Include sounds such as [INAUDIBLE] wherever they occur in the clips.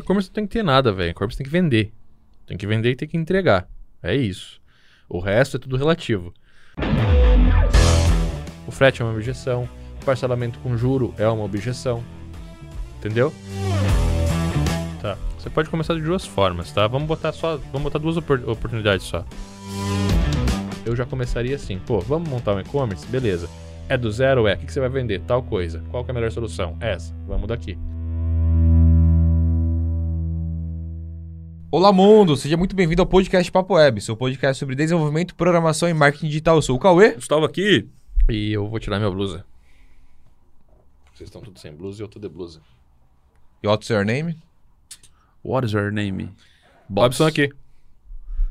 E-commerce não tem que ter nada, velho. E-commerce tem que vender. Tem que vender e tem que entregar. É isso. O resto é tudo relativo. O frete é uma objeção. O parcelamento com juro é uma objeção. Entendeu? Tá. Você pode começar de duas formas, tá? Vamos botar só. Vamos botar duas opor- oportunidades só. Eu já começaria assim, pô, vamos montar um e-commerce? Beleza. É do zero? É. O que que você vai vender? Tal coisa. Qual é a melhor solução? Essa. Vamos daqui. Olá, mundo! Seja muito bem-vindo ao podcast Papo Web, seu podcast sobre desenvolvimento, programação e marketing digital. Eu sou o Cauê. Gustavo aqui. E eu vou tirar minha blusa. Vocês estão todos sem blusa e eu tô de blusa. E what's your name? What is your name? Bobson aqui.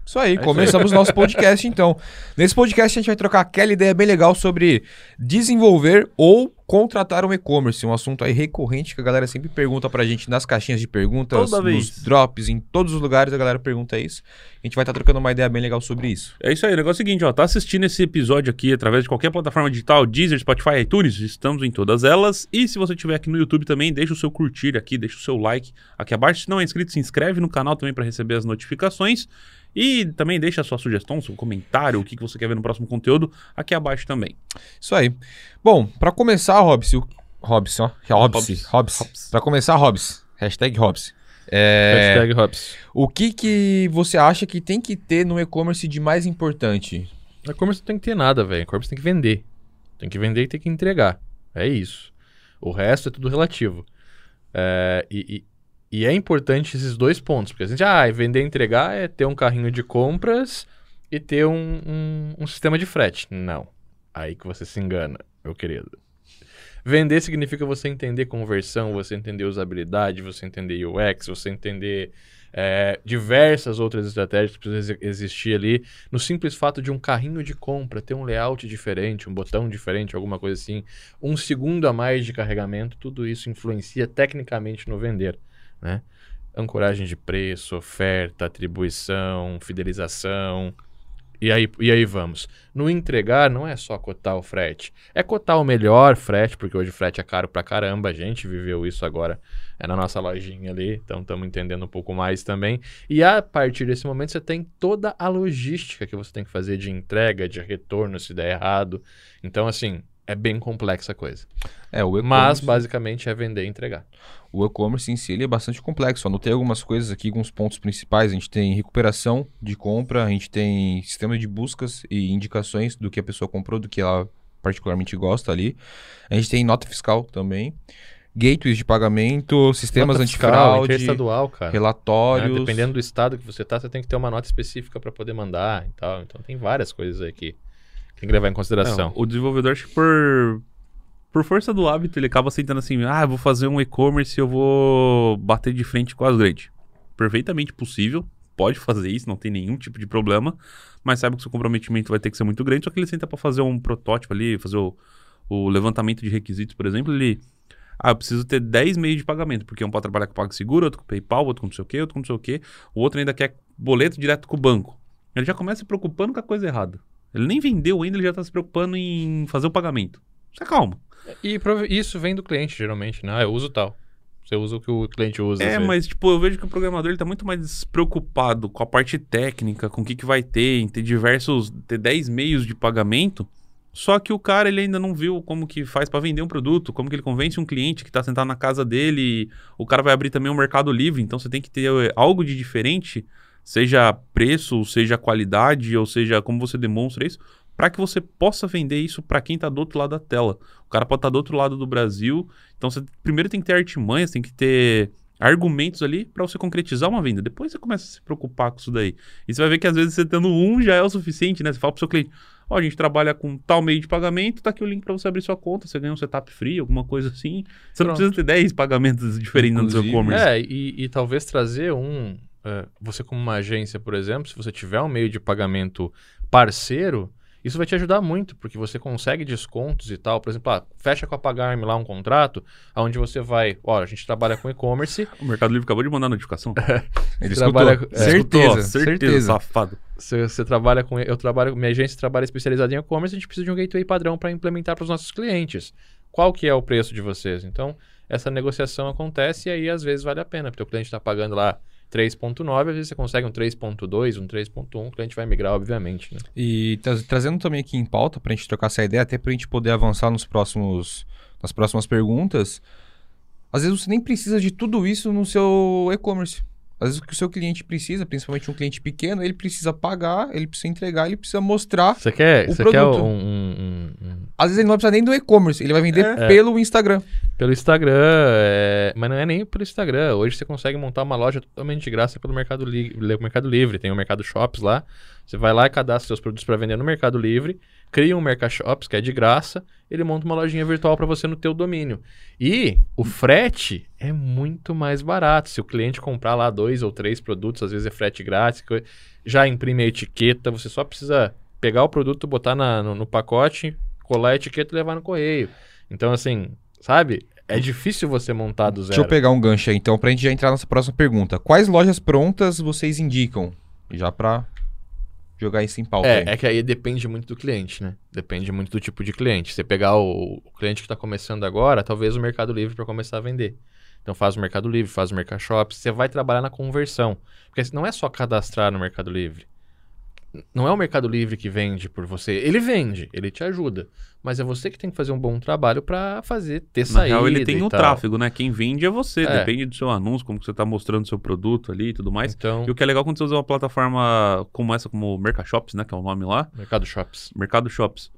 Isso aí, começamos nosso podcast então. Nesse podcast a gente vai trocar aquela ideia bem legal sobre desenvolver ou contratar um e-commerce, um assunto aí recorrente que a galera sempre pergunta pra gente nas caixinhas de perguntas, Toda nos vez. drops, em todos os lugares a galera pergunta isso. A gente vai estar trocando uma ideia bem legal sobre isso. É isso aí, o negócio é o seguinte, ó, tá assistindo esse episódio aqui através de qualquer plataforma digital, Deezer, Spotify, iTunes, estamos em todas elas. E se você estiver aqui no YouTube também, deixa o seu curtir aqui, deixa o seu like aqui abaixo. Se não é inscrito, se inscreve no canal também para receber as notificações. E também deixa a sua sugestão, seu comentário, o que, que você quer ver no próximo conteúdo aqui abaixo também. Isso aí. Bom, pra começar, Robson, o- Robson, ó, Robson, Hobbs. Robson. Pra começar, Robson, hashtag Robson. É, Hashtag Hops. O que que você acha que tem que ter no e-commerce de mais importante? E-commerce não tem que ter nada, velho. E-commerce tem que vender. Tem que vender e tem que entregar. É isso. O resto é tudo relativo. É, e, e- é importante esses dois pontos. Porque a gente, ah, vender e entregar é ter um carrinho de compras e ter um, um- um sistema de frete. Não. Aí que você se engana, meu querido. Vender significa você entender conversão, você entender usabilidade, você entender UX, você entender é, diversas outras estratégias que precisam exi- existir ali no simples fato de um carrinho de compra ter um layout diferente, um botão diferente, alguma coisa assim, um segundo a mais de carregamento, tudo isso influencia tecnicamente no vender, né? Ancoragem de preço, oferta, atribuição, fidelização. E aí, e aí vamos. No entregar não é só cotar o frete, é cotar o melhor frete, porque hoje o frete é caro pra caramba, a gente viveu isso agora é na nossa lojinha ali, então estamos entendendo um pouco mais também. E a partir desse momento você tem toda a logística que você tem que fazer de entrega, de retorno se der errado. Então, assim, é bem complexa a coisa. É, o Mas, basicamente, é vender e entregar. o e-commerce em si ele é bastante complexo. Anotei algumas coisas aqui, alguns pontos principais. A gente tem recuperação de compra, a gente tem sistema de buscas e indicações do que a pessoa comprou, do que ela particularmente gosta ali. A gente tem nota fiscal também, gateways de pagamento, sistemas Nota fiscal, antifraude, interestadual, cara. relatórios. né? Dependendo do estado que você tá, você tem que ter uma nota específica para poder mandar e tal. Então, tem várias coisas aí que tem que levar em consideração. É, o desenvolvedor, acho que por, por força do hábito, ele acaba aceitando assim, ah, vou fazer um e-commerce e eu vou bater de frente com as grandes. Perfeitamente possível, pode fazer isso, não tem nenhum tipo de problema, mas sabe que seu comprometimento vai ter que ser muito grande, só que ele senta para fazer um protótipo ali, fazer o, o levantamento de requisitos, por exemplo, ele... Ah, eu preciso ter 10 meios de pagamento, porque um pode trabalhar com PagSeguro, outro com PayPal, outro com não sei o quê, outro com não sei o quê, o outro ainda quer boleto direto com o banco. Ele já começa se preocupando com a coisa errada. Ele nem vendeu ainda, ele já tá se preocupando em fazer o pagamento. Você calma. E isso vem do cliente, geralmente, né? Ah, eu uso tal. Você usa o que o cliente usa. É, mas tipo, eu vejo que o programador ele tá muito mais preocupado com a parte técnica, com o que, que vai ter, em ter diversos, ter 10 meios de pagamento. Só que o cara ele ainda não viu como que faz para vender um produto, como que ele convence um cliente que tá sentado na casa dele. O cara vai abrir também um mercado livre, então você tem que ter eh, algo de diferente, seja preço, seja qualidade, ou seja como você demonstra isso, para que você possa vender isso para quem tá do outro lado da tela. O cara pode estar do outro lado do Brasil, então você primeiro tem que ter artimanhas, tem que ter argumentos ali para você concretizar uma venda. Depois você começa a se preocupar com isso daí. E você vai ver que às vezes você tendo um já é o suficiente, né? Você fala pro seu cliente, ó, a gente trabalha com tal meio de pagamento, tá aqui o link para você abrir sua conta, você ganha um setup free, alguma coisa assim. Você não Pronto. precisa ter 10 pagamentos diferentes no seu Inclusive, e-commerce. É, e, e talvez trazer um. é, você, como uma agência, por exemplo, se você tiver um meio de pagamento parceiro, isso vai te ajudar muito, porque você consegue descontos e tal. Por exemplo, ah, fecha com a Pagarme lá um contrato, onde você vai. Olha, a gente trabalha com e-commerce, [LAUGHS] O Mercado Livre acabou de mandar a notificação. [LAUGHS] Ele Trabalha- escutou. é, certeza, Escutou, certeza. safado. você, você trabalha com. Eu trabalho. Minha agência trabalha especializada em e-commerce, a gente precisa de um gateway padrão para implementar para os nossos clientes. Qual que é o preço de vocês? Então, essa negociação acontece e aí às vezes vale a pena, porque o cliente está pagando lá 3.9, às vezes você consegue um 3.2, um 3.1, o cliente vai migrar, obviamente. Né? E tra- trazendo também aqui em pauta, para a gente trocar essa ideia, até para a gente poder avançar nos próximos, nas próximas perguntas, às vezes você nem precisa de tudo isso no seu e-commerce. Às vezes o que o seu cliente precisa, principalmente um cliente pequeno, ele precisa pagar, ele precisa entregar, ele precisa mostrar. Você quer, O você quer um, produto. um- um- Às vezes ele não vai precisar nem do e-commerce, ele vai vender É. pelo Instagram. Pelo Instagram, é, mas não é nem pelo Instagram. Hoje você consegue montar uma loja totalmente de graça pelo Mercado, Li- Mercado Livre. Tem o Mercado Shops lá. Você vai lá e cadastra seus produtos para vender no Mercado Livre, cria um Mercado Shops que é de graça, ele monta uma lojinha virtual para você no teu domínio. E o frete é muito mais barato. Se o cliente comprar lá dois ou três produtos, às vezes é frete grátis, já imprime a etiqueta, você só precisa pegar o produto, botar na- no, no pacote, colar a etiqueta e levar no correio. Então, assim, sabe? É difícil você montar do Deixa zero. eu pegar um gancho aí, então, pra gente já entrar nessa próxima pergunta. Quais lojas prontas vocês indicam? Já pra jogar isso em pauta aí. É, é que aí depende muito do cliente, né? Depende muito do tipo de cliente. Você pegar o, o cliente que está começando agora, talvez o Mercado Livre para começar a vender. Então faz o Mercado Livre, faz o Mercado Shops, você vai trabalhar na conversão. Porque não é só cadastrar no Mercado Livre. Não é o Mercado Livre que vende por você. Ele vende, ele te ajuda. Mas é você que tem que fazer um bom trabalho para fazer ter Na saída real, ele tem o tal. tráfego, né? Quem vende é você. É. Depende do seu anúncio, como que você tá mostrando o seu produto ali e tudo mais. Então, E o que é legal quando você usa uma plataforma como essa, como o Mercashops, né? Que é o nome lá. Mercado Shops. Mercado Shops.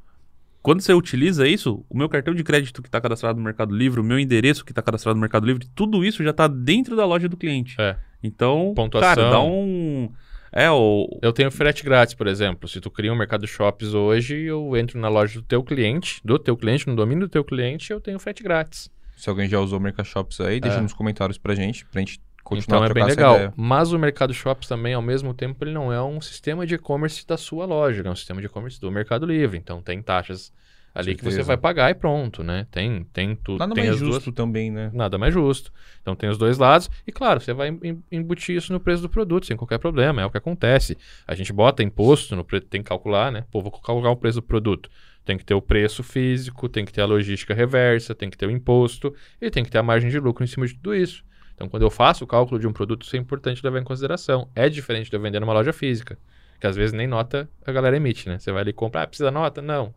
Quando você utiliza isso, o meu cartão de crédito que está cadastrado no Mercado Livre, o meu endereço que está cadastrado no Mercado Livre, tudo isso já está dentro da loja do cliente. É. Então, Pontuação. cara, dá um... É, o... Eu tenho frete grátis, por exemplo. Se tu cria um Mercado Shops hoje, eu entro na loja do teu cliente, do teu cliente, no domínio do teu cliente, eu tenho frete grátis. Se alguém já usou o Mercashops aí, deixa É. nos comentários pra gente, pra gente continuar então a é bem legal. ideia. Mas o Mercado Shops também, ao mesmo tempo, ele não é um sistema de e-commerce da sua loja, ele é um sistema de e-commerce do Mercado Livre. Então tem taxas ali que você Certeza. vai pagar e pronto, né? Tem, tem tudo. Nada tem mais justo duas também, né? nada mais justo. Então tem os dois lados. E claro, você vai em- embutir isso no preço do produto sem qualquer problema. É o que acontece. A gente bota imposto no preço, tem que calcular, né? Pô, vou calcular o preço do produto. Tem que ter o preço físico, tem que ter a logística reversa, tem que ter o imposto e tem que ter a margem de lucro em cima de tudo isso. Então, quando eu faço o cálculo de um produto, isso é importante levar em consideração. É diferente de eu vender numa loja física, que às vezes nem nota a galera emite, né? Você vai ali e compra, ah, precisa nota? Não.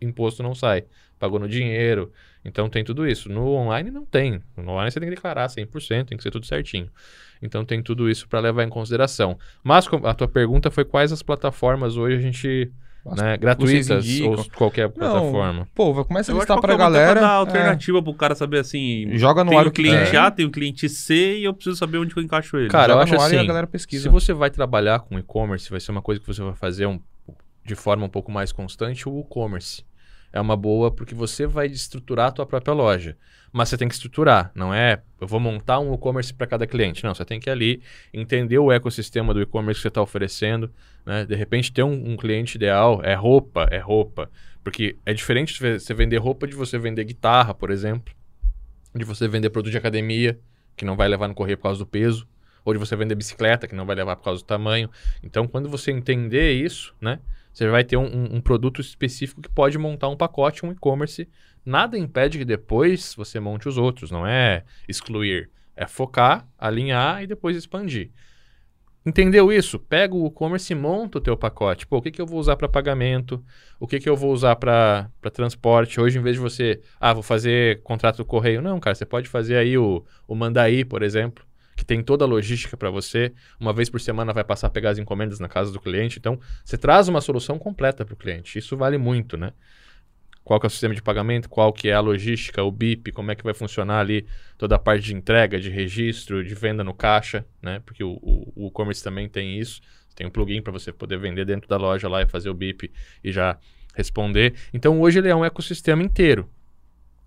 Imposto não sai. Pagou no dinheiro. Então tem tudo isso. No online não tem. No online você tem que declarar 100%, tem que ser tudo certinho. Então tem tudo isso para levar em consideração. Mas a tua pergunta foi quais as plataformas hoje a gente, né, gratuitas ou qualquer plataforma. Pô, vai- começa a Eu acho listar pra tem galera. dar é, alternativa pro cara saber assim... Joga no tem ar o cliente quer. A, tem o cliente C e eu preciso saber onde eu encaixo ele. Cara, eu joga acho no ar e a assim, Se você vai trabalhar com e-commerce, vai ser uma coisa que você vai fazer um- de forma um pouco mais constante, o e-commerce. É uma boa porque você vai estruturar a tua própria loja. Mas você tem que estruturar, não é eu vou montar um e-commerce para cada cliente. Não, você tem que ali entender o ecossistema do e-commerce que você está oferecendo. Né? De repente, ter um, um cliente ideal é roupa, é roupa. Porque é diferente de você vender roupa de você vender guitarra, por exemplo. De você vender produto de academia, que não vai levar no correio por causa do peso ou de você vender bicicleta, que não vai levar por causa do tamanho. Então, quando você entender isso, né, você vai ter um, um- um produto específico que pode montar um pacote, um e-commerce. Nada impede que depois você monte os outros, não é excluir. É focar, alinhar e depois expandir. Entendeu isso? Pega o e-commerce e monta o teu pacote. Pô, o que, que eu vou usar para pagamento? O que, que eu vou usar para transporte? Hoje, em vez de você, ah, vou fazer contrato do correio. Não, cara, você pode fazer aí o, o Mandaí, por exemplo, que tem toda a logística para você. Uma vez por semana vai passar a pegar as encomendas na casa do cliente. Então, você traz uma solução completa para o cliente. Isso vale muito, né? Qual que é o sistema de pagamento, qual que é a logística, o BIP, como é que vai funcionar ali toda a parte de entrega, de registro, de venda no caixa, né? Porque o, o, e-commerce também tem isso. Tem um plugin para você poder vender dentro da loja lá e fazer o BIP e já responder. Então, hoje ele é um ecossistema inteiro.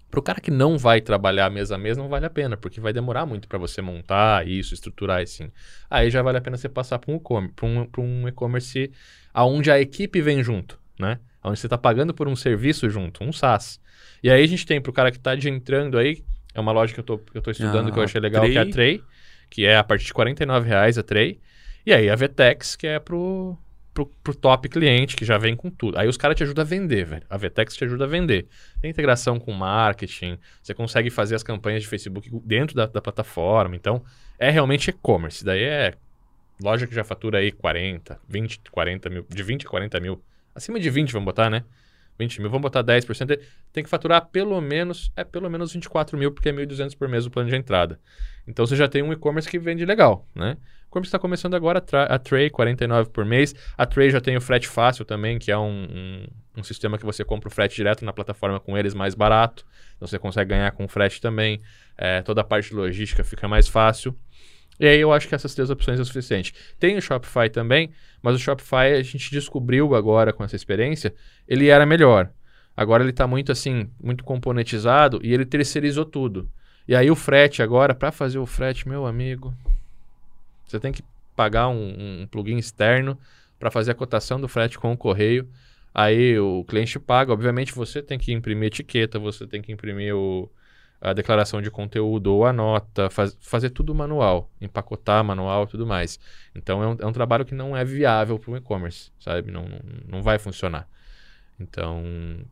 Para o cara que não vai trabalhar mês a mês, não vale a pena, porque vai demorar muito para você montar isso, estruturar assim. Aí já vale a pena você passar para um e-commerce, um, um aonde a equipe vem junto, né? Onde você está pagando por um serviço junto, um SaaS. E aí a gente tem para o cara que está entrando aí, é uma loja que eu que eu tô estudando Ah, que eu achei legal, Tray. que é a Tray, que é a partir de 49 reais a Tray. E aí a Vtex, que é pro, pro, pro top cliente, que já vem com tudo. Aí os caras te ajudam a vender, velho. A Vtex te ajuda a vender. Tem integração com marketing, você consegue fazer as campanhas de Facebook dentro da, da plataforma. Então, é realmente e-commerce. Daí é loja que já fatura aí 40, 20, 40 mil, de 20 a 40 mil. Acima de 20, vamos botar, né? 20 mil, vamos botar 10%, tem que faturar pelo menos, é pelo menos 24 mil, porque é 1.200 por mês o plano de entrada. Então você já tem um e-commerce que vende legal, né? O e-commerce está começando agora, a Tray, 49 por mês. A Tray já tem o frete fácil também, que é um, um, um, sistema que você compra o frete direto na plataforma com eles mais barato. Então você consegue ganhar com frete também. É, toda a parte logística fica mais fácil. E aí eu acho que essas três opções é o suficiente. Tem o Shopify também, mas o Shopify a gente descobriu agora com essa experiência, ele era melhor. Agora ele está muito assim, muito componentizado e ele terceirizou tudo. E aí o frete agora, para fazer o frete, meu amigo, você tem que pagar um, um plugin externo para fazer a cotação do frete com o correio. Aí o cliente paga, obviamente você tem que imprimir etiqueta, você tem que imprimir o, a declaração de conteúdo ou a nota, faz, fazer tudo manual, empacotar manual e tudo mais. Então é um, é um trabalho que não é viável para o e-commerce, sabe? Não, não, não vai funcionar. Então,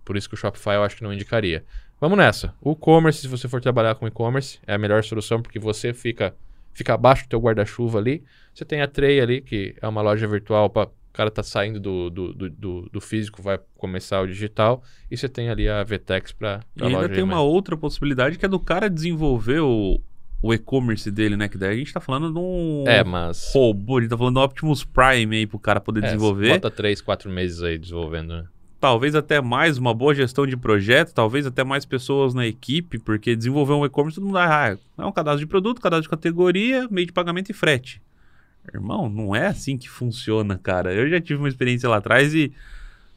por isso que o Shopify eu acho que não indicaria. Vamos nessa. O e-commerce, se você for trabalhar com e-commerce, é a melhor solução porque você fica, fica abaixo do teu guarda-chuva ali. Você tem a Tray ali, que é uma loja virtual para cara tá saindo do, do, do, do, físico, vai começar o digital, e você tem ali a VTEX para E ainda tem uma outra possibilidade que é do cara desenvolver o, o e-commerce dele, né? Que daí a gente tá falando de um é, mas... robô, a gente tá falando do Optimus Prime aí pro cara poder é, desenvolver. Bota três, quatro meses aí desenvolvendo, né? Talvez até mais uma boa gestão de projeto, talvez até mais pessoas na equipe, porque desenvolver um e-commerce todo mundo ah, é um cadastro de produto, cadastro de categoria, meio de pagamento e frete. Irmão, não é assim que funciona, cara. Eu já tive uma experiência lá atrás e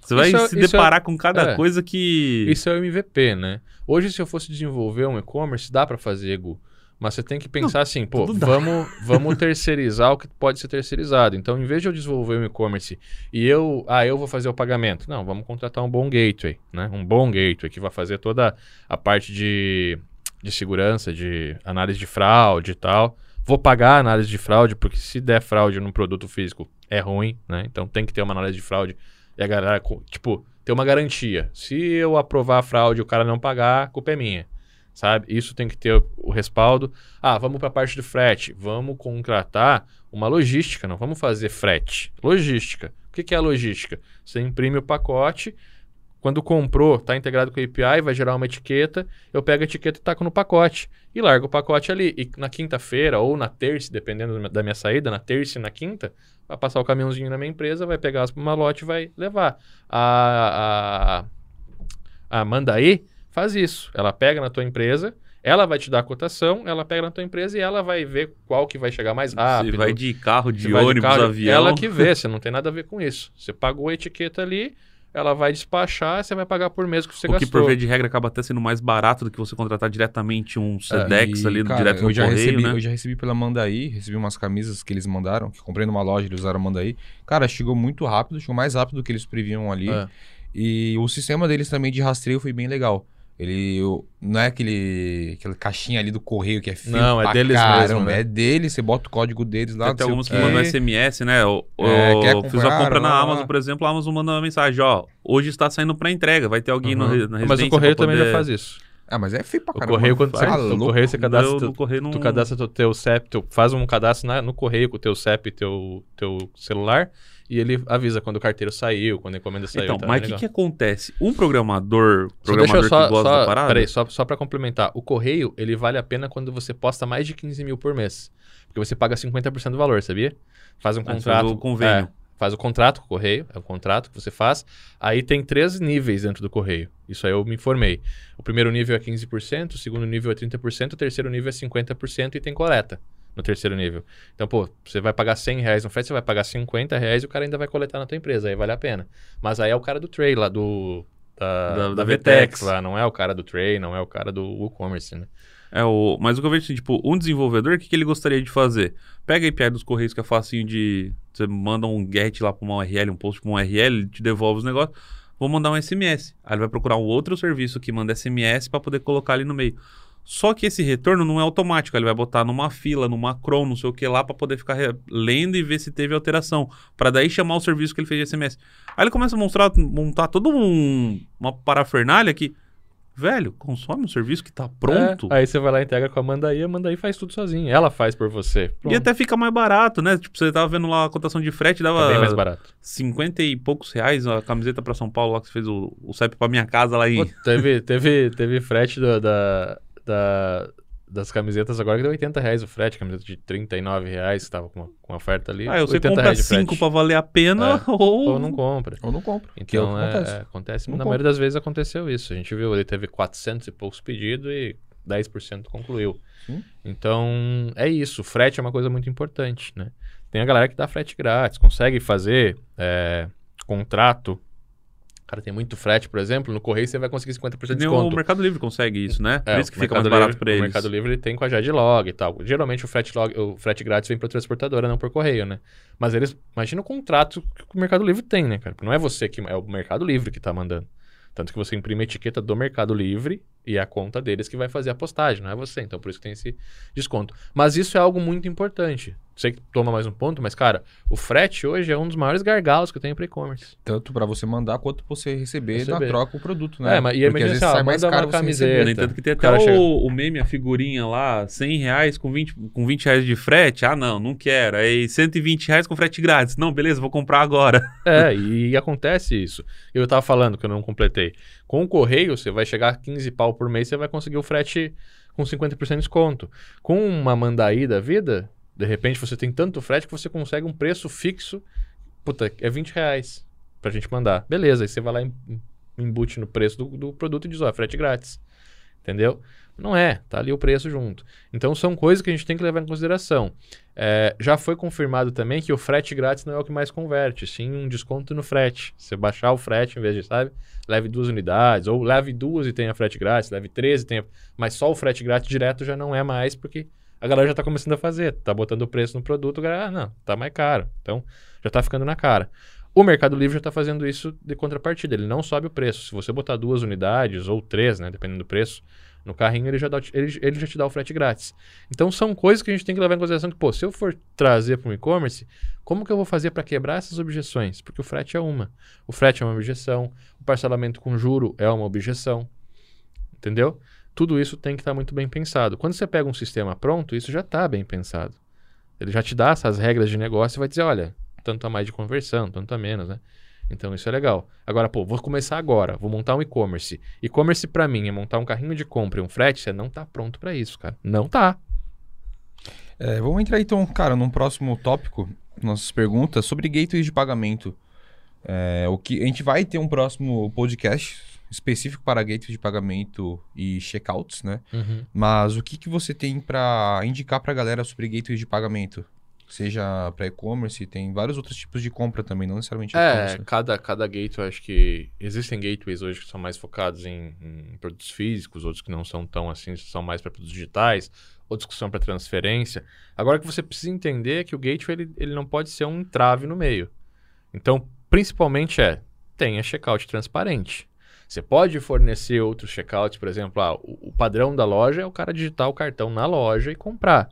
você vai é, se é deparar é, com cada é, coisa que. Isso é o MVP, né? Hoje, se eu fosse desenvolver um e-commerce, dá para fazer, Gu. Mas você tem que pensar não, assim, pô, vamos, [LAUGHS] vamos terceirizar o que pode ser terceirizado. Então, em vez de eu desenvolver um e-commerce e eu, ah, eu vou fazer o pagamento. Não, vamos contratar um bom gateway, né? Um bom gateway que vai fazer toda a parte de, de segurança, de análise de fraude e tal vou pagar a análise de fraude, porque se der fraude num produto físico é ruim, né? Então tem que ter uma análise de fraude e a galera, tipo, ter uma garantia. Se eu aprovar a fraude e o cara não pagar, a culpa é minha, sabe? Isso tem que ter o respaldo. Ah, vamos para a parte do frete. Vamos contratar uma logística, não vamos fazer frete. Logística. O que, que é a logística? Você imprime o pacote, quando comprou, está integrado com a API, vai gerar uma etiqueta, eu pego a etiqueta e taco no pacote e largo o pacote ali. E na quinta-feira ou na terça, dependendo da minha saída, na terça e na quinta, vai passar o caminhãozinho na minha empresa, vai pegar as malote e vai levar. A, a, a Mandaí faz isso. Ela pega na tua empresa, ela vai te dar a cotação, ela pega na tua empresa e ela vai ver qual que vai chegar mais rápido. Você vai de carro, de ônibus, de carro, avião. Ela que vê, [LAUGHS] você não tem nada a ver com isso. Você pagou a etiqueta ali, ela vai despachar, você vai pagar por mês que você o gastou. O que por via de regra acaba até sendo mais barato do que você contratar diretamente um Sedex é, e, ali cara, direto no eu já correio, recebi, né? Eu já recebi pela Mandaí, recebi umas camisas que eles mandaram, que comprei numa loja, eles usaram a Mandaí. Cara, chegou muito rápido, chegou mais rápido do que eles previam ali. É. E o sistema deles também de rastreio foi bem legal. Ele não é aquele aquela caixinha ali do correio que é fio Não, é deles caramba, mesmo, né? É deles, você bota o código deles lá. Tem alguns que mandam SMS, né? Eu, é, eu fiz a compra na Amazon, por exemplo, a Amazon manda uma mensagem, ó, hoje está saindo para entrega, vai ter alguém uhum. no, na residência Mas o correio também já faz isso. Ah, mas é feio pra caramba. O correio, quando você, o correio, você cadastra, tu, correio não... tu cadastra teu CEP, tu faz um cadastro na, no correio com o teu CEP e teu, teu celular e ele avisa quando o carteiro saiu, quando a encomenda saiu. Então, tá mas o que, que acontece? Um programador, programador só, que gosta só, da parada... Peraí, só, só para complementar. O correio, ele vale a pena quando você posta mais de 15 mil por mês. Porque você paga 50% do valor, sabia? Faz um contrato... Faz o convênio. É, faz o contrato com o correio, é o contrato que você faz. Aí tem três níveis dentro do correio. Isso aí eu me informei. O primeiro nível é 15%, o segundo nível é 30%, o terceiro nível é 50% e tem coleta no terceiro nível. Então, pô, você vai pagar 100 reais no frete, você vai pagar 50 reais e o cara ainda vai coletar na tua empresa, aí vale a pena. Mas aí é o cara do Tray lá, do, da, da, da VTEX lá, não é o cara do Tray, não é o cara do WooCommerce, né? É o, mas o que eu vejo assim, tipo, um desenvolvedor, o que, que ele gostaria de fazer? Pega a API dos Correios, que é facinho de... Você manda um get lá para uma URL, um post para uma URL, ele te devolve os negócios. Vou mandar um SMS. Aí ele vai procurar um outro serviço que manda SMS para poder colocar ali no meio. Só que esse retorno não é automático, ele vai botar numa fila, numa cron, não sei o que lá, pra poder ficar lendo e ver se teve alteração. Pra daí chamar o serviço que ele fez de SMS. Aí ele começa a mostrar, montar todo um, uma parafernália que, velho, consome um serviço que tá pronto. É, aí você vai lá e integra com a Mandaí, a Mandaí faz tudo sozinha. Ela faz por você. E Pronto. até fica mais barato, né? Tipo, você tava vendo lá a cotação de frete, dava Tá bem mais barato. 50 e poucos reais a camiseta pra São Paulo lá que você fez o, o CEP pra minha casa lá em. Pô, teve, teve, teve frete da, da, da- das camisetas agora que deu 80 reais o frete, camiseta de 39 reais, que tava com, uma, com oferta ali. Ah, você 80 compra reais de 5 frete. pra valer a pena [LAUGHS] ou... Ou não compra. Ou não compra. é o Então, que é, acontece. é, acontece. Na compra. maioria das vezes aconteceu isso. A gente viu, ele teve 400 e poucos pedidos e 10% concluiu. Sim. Então, é isso. Frete é uma coisa muito importante, né? Tem a galera que dá frete grátis, consegue fazer é, contrato. Cara, tem muito frete, por exemplo, no Correio você vai conseguir 50% de Nem o desconto. Mercado Livre consegue isso, né? É, Por isso que fica mais barato Livre- pra eles. O Mercado Livre tem com a Jadlog e tal. Geralmente o frete, log, o frete grátis vem para transportadora, não por correio, né? Mas eles, imagina o contrato que o Mercado Livre tem, né, cara? Porque não é você que, é o Mercado Livre que tá mandando. Tanto que você imprime a etiqueta do Mercado Livre e é a conta deles que vai fazer a postagem, não é você. Então por isso que tem esse desconto. Mas isso é algo muito importante. Sei que toma mais um ponto, mas cara, o frete hoje é um dos maiores gargalos que eu tenho para e-commerce. Tanto pra você mandar quanto você receber, na Receber. troca o produto, né? É, mas e Porque imagina às vezes ó, sai mais uma caro você camiseta. receber. No entanto que tem O até o, chega- o meme, a figurinha lá, 100 reais com 20, com 20 reais de frete. Ah, não, não quero. Aí 120 reais com frete grátis. Não, beleza, vou comprar agora. [LAUGHS] É, e, acontece isso. Eu tava falando que eu não completei. Com o correio, você vai chegar a 15 pau por mês, você vai conseguir o frete com 50% de desconto. Com uma mandaí da vida, de repente você tem tanto frete que você consegue um preço fixo. Puta, é 20 reais pra gente mandar. Beleza, aí você vai lá e em- embute no preço do, do produto e diz, ó, é frete grátis. Entendeu? Não é, tá ali o preço junto. Então são coisas que a gente tem que levar em consideração. É, já foi confirmado também que o frete grátis não é o que mais converte, sim um desconto no frete. Você baixar o frete em vez de, sabe, leve duas unidades, ou leve duas e tenha frete grátis, leve três e tenha. Mas só o frete grátis direto já não é mais, porque a galera já tá começando a fazer, tá botando o preço no produto, a galera, ah, não, tá mais caro. Então já tá ficando na cara. O Mercado Livre já tá fazendo isso de contrapartida, ele não sobe o preço. Se você botar duas unidades ou três, né, dependendo do preço, no carrinho ele já, dá, o- ele, ele já te dá o frete grátis. Então são coisas que a gente tem que levar em consideração que, pô, se eu for trazer para um e-commerce, como que eu vou fazer para quebrar essas objeções? Porque o frete é uma. O frete é uma objeção, o parcelamento com juro é uma objeção. Entendeu? Tudo isso tem que estar muito bem pensado. Quando você pega um sistema pronto, isso já está bem pensado. Ele já te dá essas regras de negócio e vai dizer, olha, tanto a mais de conversão, tanto a menos, né? Então isso é legal. Agora, pô, vou começar agora, vou montar um e-commerce. E-commerce para mim é montar um carrinho de compra e um frete, você não tá pronto para isso, cara. Não tá. É, vamos entrar então, cara, num próximo tópico, nossas perguntas sobre gateways de pagamento. É, o que a gente vai ter um próximo podcast específico para gateways de pagamento e checkouts, né? Mas o que, que você tem para indicar para a galera sobre gateways de pagamento? Seja para e-commerce, tem vários outros tipos de compra também, não necessariamente É, e-commerce. cada, cada gateway, acho que existem gateways hoje que são mais focados em, em produtos físicos, outros que não são tão assim, são mais para produtos digitais, outros que são para transferência. Agora o que você precisa entender é que o gateway ele, ele não pode ser um entrave no meio. Então, principalmente é, tenha checkout transparente. Você pode fornecer outros checkouts, por exemplo, ah, o, o padrão da loja é o cara digitar o cartão na loja e comprar.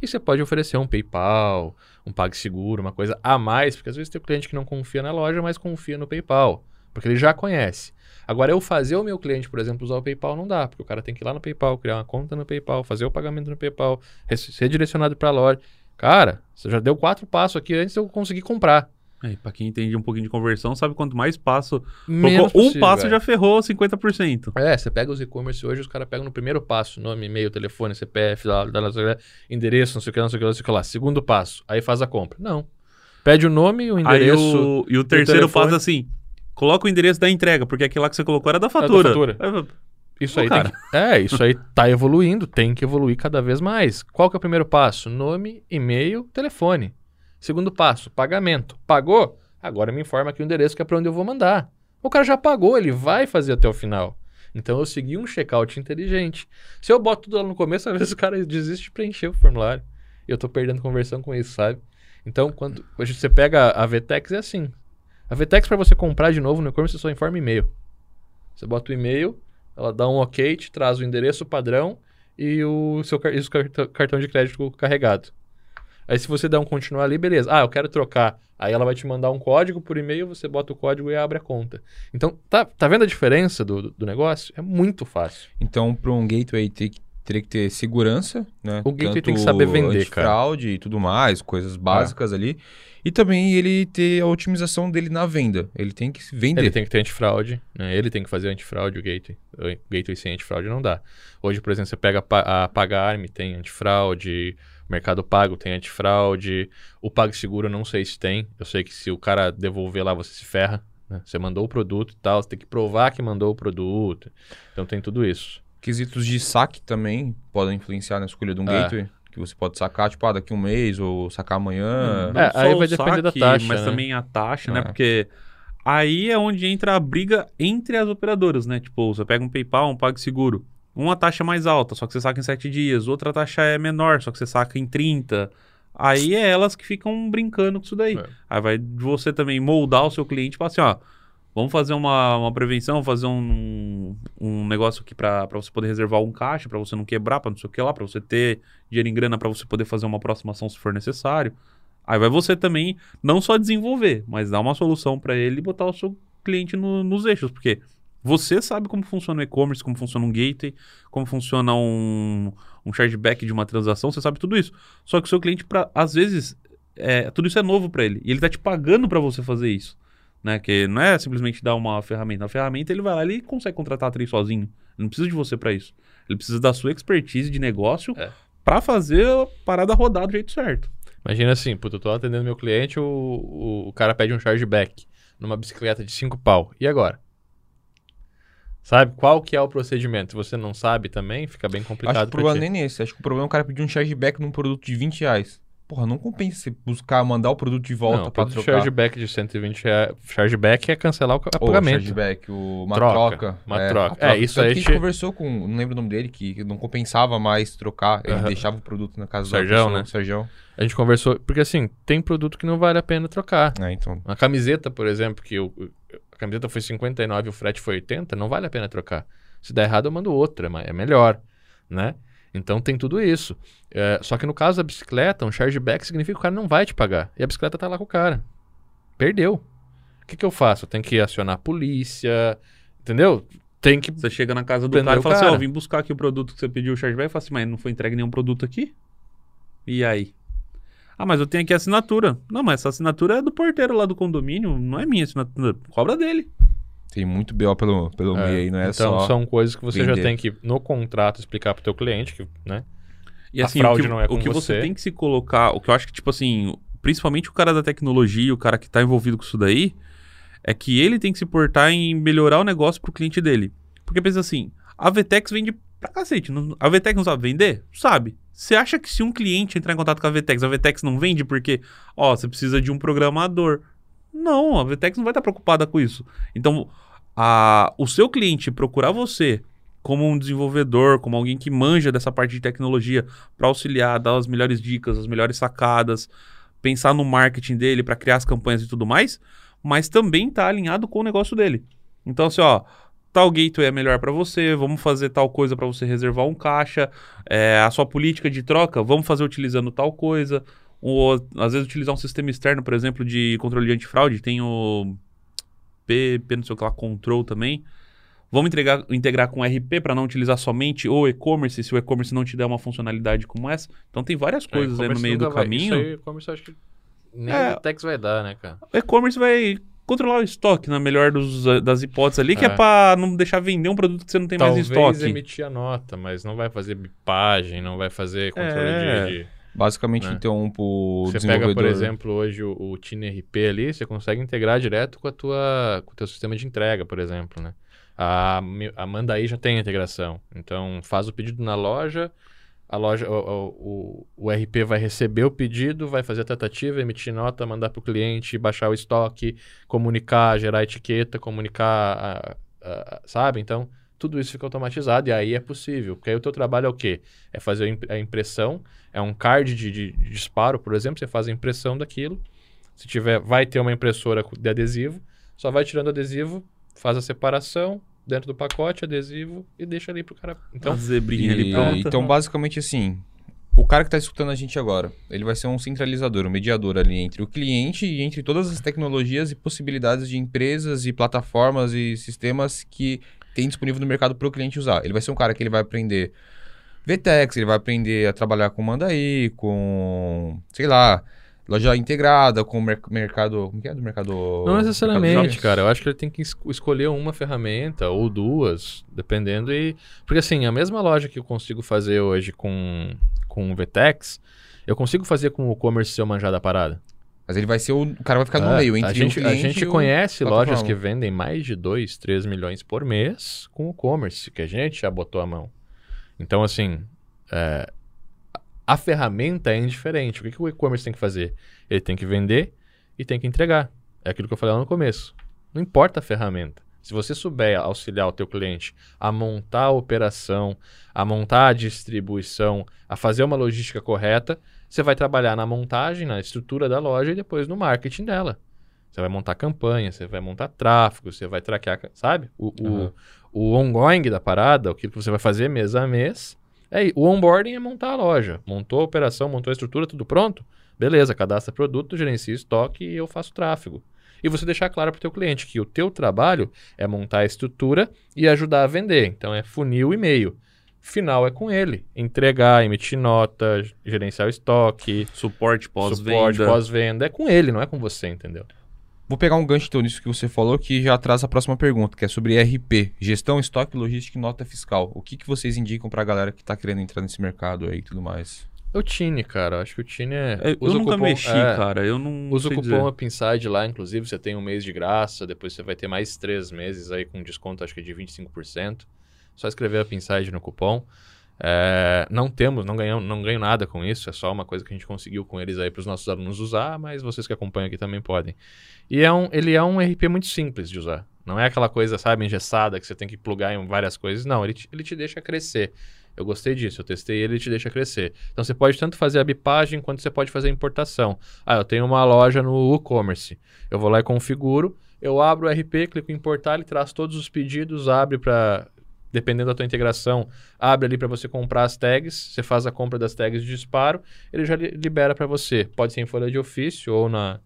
E você pode oferecer um PayPal, um PagSeguro, uma coisa a mais, porque às vezes tem um cliente que não confia na loja, mas confia no PayPal, porque ele já conhece. Agora, eu fazer o meu cliente, por exemplo, usar o PayPal não dá, porque o cara tem que ir lá no PayPal, criar uma conta no PayPal, fazer o pagamento no PayPal, ser direcionado para a loja. Cara, você já deu quatro passos aqui antes de eu conseguir comprar. É, pra quem entende um pouquinho de conversão, sabe quanto mais passo. Menos colocou um possível, passo velho. já ferrou 50%. É, você pega os e-commerce hoje, os caras pegam no primeiro passo, nome, e-mail, telefone, CPF, lá, lá, lá, lá, endereço, não sei o que, não sei o que, não sei o que lá. Segundo passo, aí faz a compra. Não. Pede o nome, o Aí endereço. o, e o terceiro telefone. passo assim: coloca o endereço da entrega, porque aquele lá que você colocou era da da fatura. fatura. Aí, Isso Ô, aí tem cara. que- É, isso aí tá evoluindo, tem que evoluir cada vez mais. Qual que é o primeiro passo? Nome, e-mail, telefone. Segundo passo, pagamento. Pagou? Agora me informa aqui o endereço que é para onde eu vou mandar. O cara já pagou, ele vai fazer até o final. Então eu segui um checkout inteligente. Se eu boto tudo lá no começo, [LAUGHS] às vezes o cara desiste de preencher o formulário. E eu tô perdendo conversão com isso, sabe? Então, quando você pega a VTEX, é assim. A VTEX, para você comprar de novo no e-commerce, você só informa e-mail. Você bota o e-mail, ela dá um ok, te traz o endereço padrão e o seu e o cartão de crédito carregado. Aí se você der um continuar ali, beleza. Ah, eu quero trocar. Aí ela vai te mandar um código por e-mail, você bota o código e abre a conta. Então, tá, tá vendo a diferença do, do negócio? É muito fácil. Então, para um gateway ter, que- teria que ter segurança, né? O gateway Tanto tem que saber vender, cara. fraude e tudo mais, coisas básicas ali. E também ele ter a otimização dele na venda. Ele tem que vender. Ele tem que ter antifraude, né? Ele tem que fazer antifraude, o gateway. O gateway sem antifraude não dá. Hoje, por exemplo, você pega a a Pagarme, tem antifraude, Mercado Pago tem antifraude, o PagSeguro não sei se tem. Eu sei que se o cara devolver lá, você se ferra. né? Você mandou o produto e tal, você tem que provar que mandou o produto. Então tem tudo isso. Quesitos de saque também podem influenciar na escolha de um É. gateway. Que você pode sacar, tipo, ah, daqui um mês ou sacar amanhã. Não É, só aí o vai depender da saque, taxa, Mas né? também a taxa, né? É. Porque aí é onde entra a briga entre as operadoras, né? Tipo, você pega um PayPal, um PagSeguro. Uma taxa mais alta, só que você saca em 7 dias. Outra taxa é menor, só que você saca em 30. Aí é elas que ficam brincando com isso daí. É. Aí vai você também moldar o seu cliente para assim, ó. Vamos fazer uma, uma prevenção, fazer um, um negócio aqui para você poder reservar um caixa, para você não quebrar, para não sei o que lá, para você ter dinheiro em grana, para você poder fazer uma próxima ação se for necessário. Aí vai você também não só desenvolver, mas dar uma solução para ele e botar o seu cliente no- nos eixos, porque você sabe como funciona o e-commerce, como funciona um gateway, como funciona um, um chargeback de uma transação, você sabe tudo isso. Só que o seu cliente, pra, às vezes, é, tudo isso é novo para ele. E ele tá te pagando para você fazer isso. Né? Que não é simplesmente dar uma ferramenta. A ferramenta ele vai lá e ele consegue contratar a atriz sozinho. Ele não precisa de você para isso. Ele precisa da sua expertise de negócio É. para fazer a parada rodar do jeito certo. Imagina assim, puta, eu tô atendendo meu cliente, o, o, o cara pede um chargeback numa bicicleta de 5 pau. E agora? Sabe? Qual que é o procedimento? Se você não sabe também, fica bem complicado Acho que o problema ti. nem é esse. Acho que o problema é o cara pedir um chargeback num produto de 20 reais. Porra, não compensa você buscar, mandar o produto de volta não, todo trocar. chargeback de 120 reais. Chargeback é cancelar o pagamento. chargeback, o- uma Troca, troca. uma é, troca. a É, isso Tanto aí a gente te- conversou com, não lembro o nome dele, que não compensava mais trocar. Ele Aham. deixava o produto na casa da pessoa. né? o Serjão. A gente conversou, porque assim, tem produto que não vale a pena trocar. É, então. Uma camiseta, por exemplo, que o, a camiseta foi 59 e o frete foi 80, não vale a pena trocar. Se der errado, eu mando outra, mas é melhor, né? Então tem tudo isso. É, só que no caso da bicicleta, um chargeback significa que o cara não vai te pagar. E a bicicleta tá lá com o cara. Perdeu. O que, que eu faço? Eu tenho que acionar a polícia, entendeu? Tem que. Você chega na casa do cara e fala assim, cara. ó, vim buscar aqui o produto que você pediu o chargeback. Eu falo assim, mas não foi entregue nenhum produto aqui? E aí? Ah, mas eu tenho aqui a assinatura. Não, mas essa assinatura é do porteiro lá do condomínio, não é minha assinatura. Cobra dele. Tem muito BO pelo, pelo É, meio aí, não é então só. são coisas que você já vender. tem que, no contrato, explicar pro teu cliente, que, né? E A assim, fraude o que, não é com o que você você. tem que se colocar, o que eu acho que, tipo assim, principalmente o cara da tecnologia, o cara que tá envolvido com isso daí, é que ele tem que se portar em melhorar o negócio pro cliente dele. Porque pensa assim, a Vtex vende pra cacete. A Vtex não sabe vender? Sabe. Você acha que se um cliente entrar em contato com a Vtex, a Vtex não vende porque, ó, você precisa de um programador? Não, a Vtex não vai estar preocupada com isso. Então, a, o seu cliente procurar você como um desenvolvedor, como alguém que manja dessa parte de tecnologia para auxiliar, dar as melhores dicas, as melhores sacadas, pensar no marketing dele para criar as campanhas e tudo mais, mas também tá alinhado com o negócio dele. Então assim, ó, tal gateway é melhor para você, vamos fazer tal coisa para você reservar um caixa, é, a sua política de troca, vamos fazer utilizando tal coisa, ou às vezes utilizar um sistema externo, por exemplo, de controle de antifraude, tem o P, P não sei o que lá, Control também. Vamos entregar, integrar com RP para não utilizar somente o e-commerce, se o e-commerce não te der uma funcionalidade como essa. Então tem várias coisas aí no É, meio do vai- caminho. Isso aí, e-commerce acho que nem É. o Tex vai dar, né, cara? O e-commerce vai controlar o estoque, na melhor dos, das hipóteses ali, que é, É. para não deixar vender um produto que você não tem Talvez mais em estoque. emitir a nota, mas não vai fazer bipagem, não vai fazer controle É. de, de- Basicamente, Né? então, pro Você desenvolvedor... pega, por exemplo, hoje o, o TineRP ali, você consegue integrar direto com, a tua, com o teu sistema de entrega, por exemplo, né? A, a Mandaí já tem integração. Então, faz o pedido na loja, a loja, o, o, o- RP vai receber o pedido, vai fazer a tratativa, emitir nota, mandar para o cliente, baixar o estoque, comunicar, gerar etiqueta, comunicar, a- a- sabe? Então, tudo isso fica automatizado e aí é possível. Porque aí o teu trabalho é o quê? É fazer a imp- a impressão, é um card de, de- de disparo, por exemplo, você faz a impressão daquilo. Se tiver, vai ter uma impressora de adesivo, só vai tirando o adesivo, faz a separação, dentro do pacote, adesivo e deixa ali pro cara. Então, a zebrinha ali E- pronta. então, basicamente assim, o cara que está escutando a gente agora, ele vai ser um centralizador, um mediador ali entre o cliente e entre todas as tecnologias e possibilidades de empresas e plataformas e sistemas que tem disponível no mercado para o cliente usar. Ele vai ser um cara que ele vai aprender VTEX, ele vai aprender a trabalhar com Mandaí, com, sei lá, loja integrada, com mer mercado... Como que é do mercado... não necessariamente, mercado cara. Eu acho que ele tem que es- escolher uma ferramenta ou duas, dependendo. e Porque assim, a mesma loja que eu consigo fazer hoje com, com o VTEX, eu consigo fazer com o e-commerce se eu manjar da parada. Mas ele vai ser o... O cara vai ficar no É, meio entre a gente, o a gente e o- conhece lojas que vendem mais de 2, 3 milhões por mês com o e-commerce, que a gente já botou a mão. Então, assim, é, a- ferramenta é indiferente. O que, que o e-commerce tem que fazer? Ele tem que vender e tem que entregar. É aquilo que eu falei lá no começo. Não importa a ferramenta. Se você souber auxiliar o teu cliente a montar a operação, a montar a distribuição, a fazer uma logística correta, você vai trabalhar na montagem, na estrutura da loja e depois no marketing dela. Você vai montar campanha, você vai montar tráfego, você vai traquear, sabe? O, o, Uhum. o ongoing da parada, aquilo que você vai fazer mês a mês. É, o onboarding é montar a loja. Montou a operação, montou a estrutura, tudo pronto? Beleza, cadastra produto, gerencia estoque e eu faço tráfego. E você deixar claro para o teu cliente que o teu trabalho é montar a estrutura e ajudar a vender. Então é funil e meio. Final é com ele. Entregar, emitir nota, gerenciar o estoque, Suporte suporte, pós-venda. pós-venda. É com ele, não é com você, entendeu? Vou pegar um gancho então nisso que você falou, que já traz a próxima pergunta, que é sobre ERP, gestão, estoque, logística e nota fiscal. O que, que vocês indicam pra galera que tá querendo entrar nesse mercado aí e tudo mais? É o Tine, cara. Acho que o Tine é. É, Eu usa o nunca cupom- mexi, é, cara. Eu não Usa o cupom. Upside lá, inclusive, você tem um mês de graça, depois você vai ter mais três meses aí com desconto, acho que de 25%. Só escrever Upside no cupom. É, não temos, não ganhamos, não ganho nada com isso, é só uma coisa que a gente conseguiu com eles aí para os nossos alunos usar, mas vocês que acompanham aqui também podem. E é um, ele é um RP muito simples de usar. Não é aquela coisa, sabe, engessada que você tem que plugar em várias coisas. Não, ele te, ele te deixa crescer. Eu gostei disso, eu testei ele, ele te deixa crescer. Então você pode tanto fazer a bipagem quanto você pode fazer a importação. Ah, eu tenho uma loja no e-commerce. Eu vou lá e configuro, eu abro o RP, clico em importar, ele traz todos os pedidos, abre para dependendo da tua integração, abre ali para você comprar as tags, você faz a compra das tags de disparo, ele já li- libera para você. Pode ser em folha de ofício ou na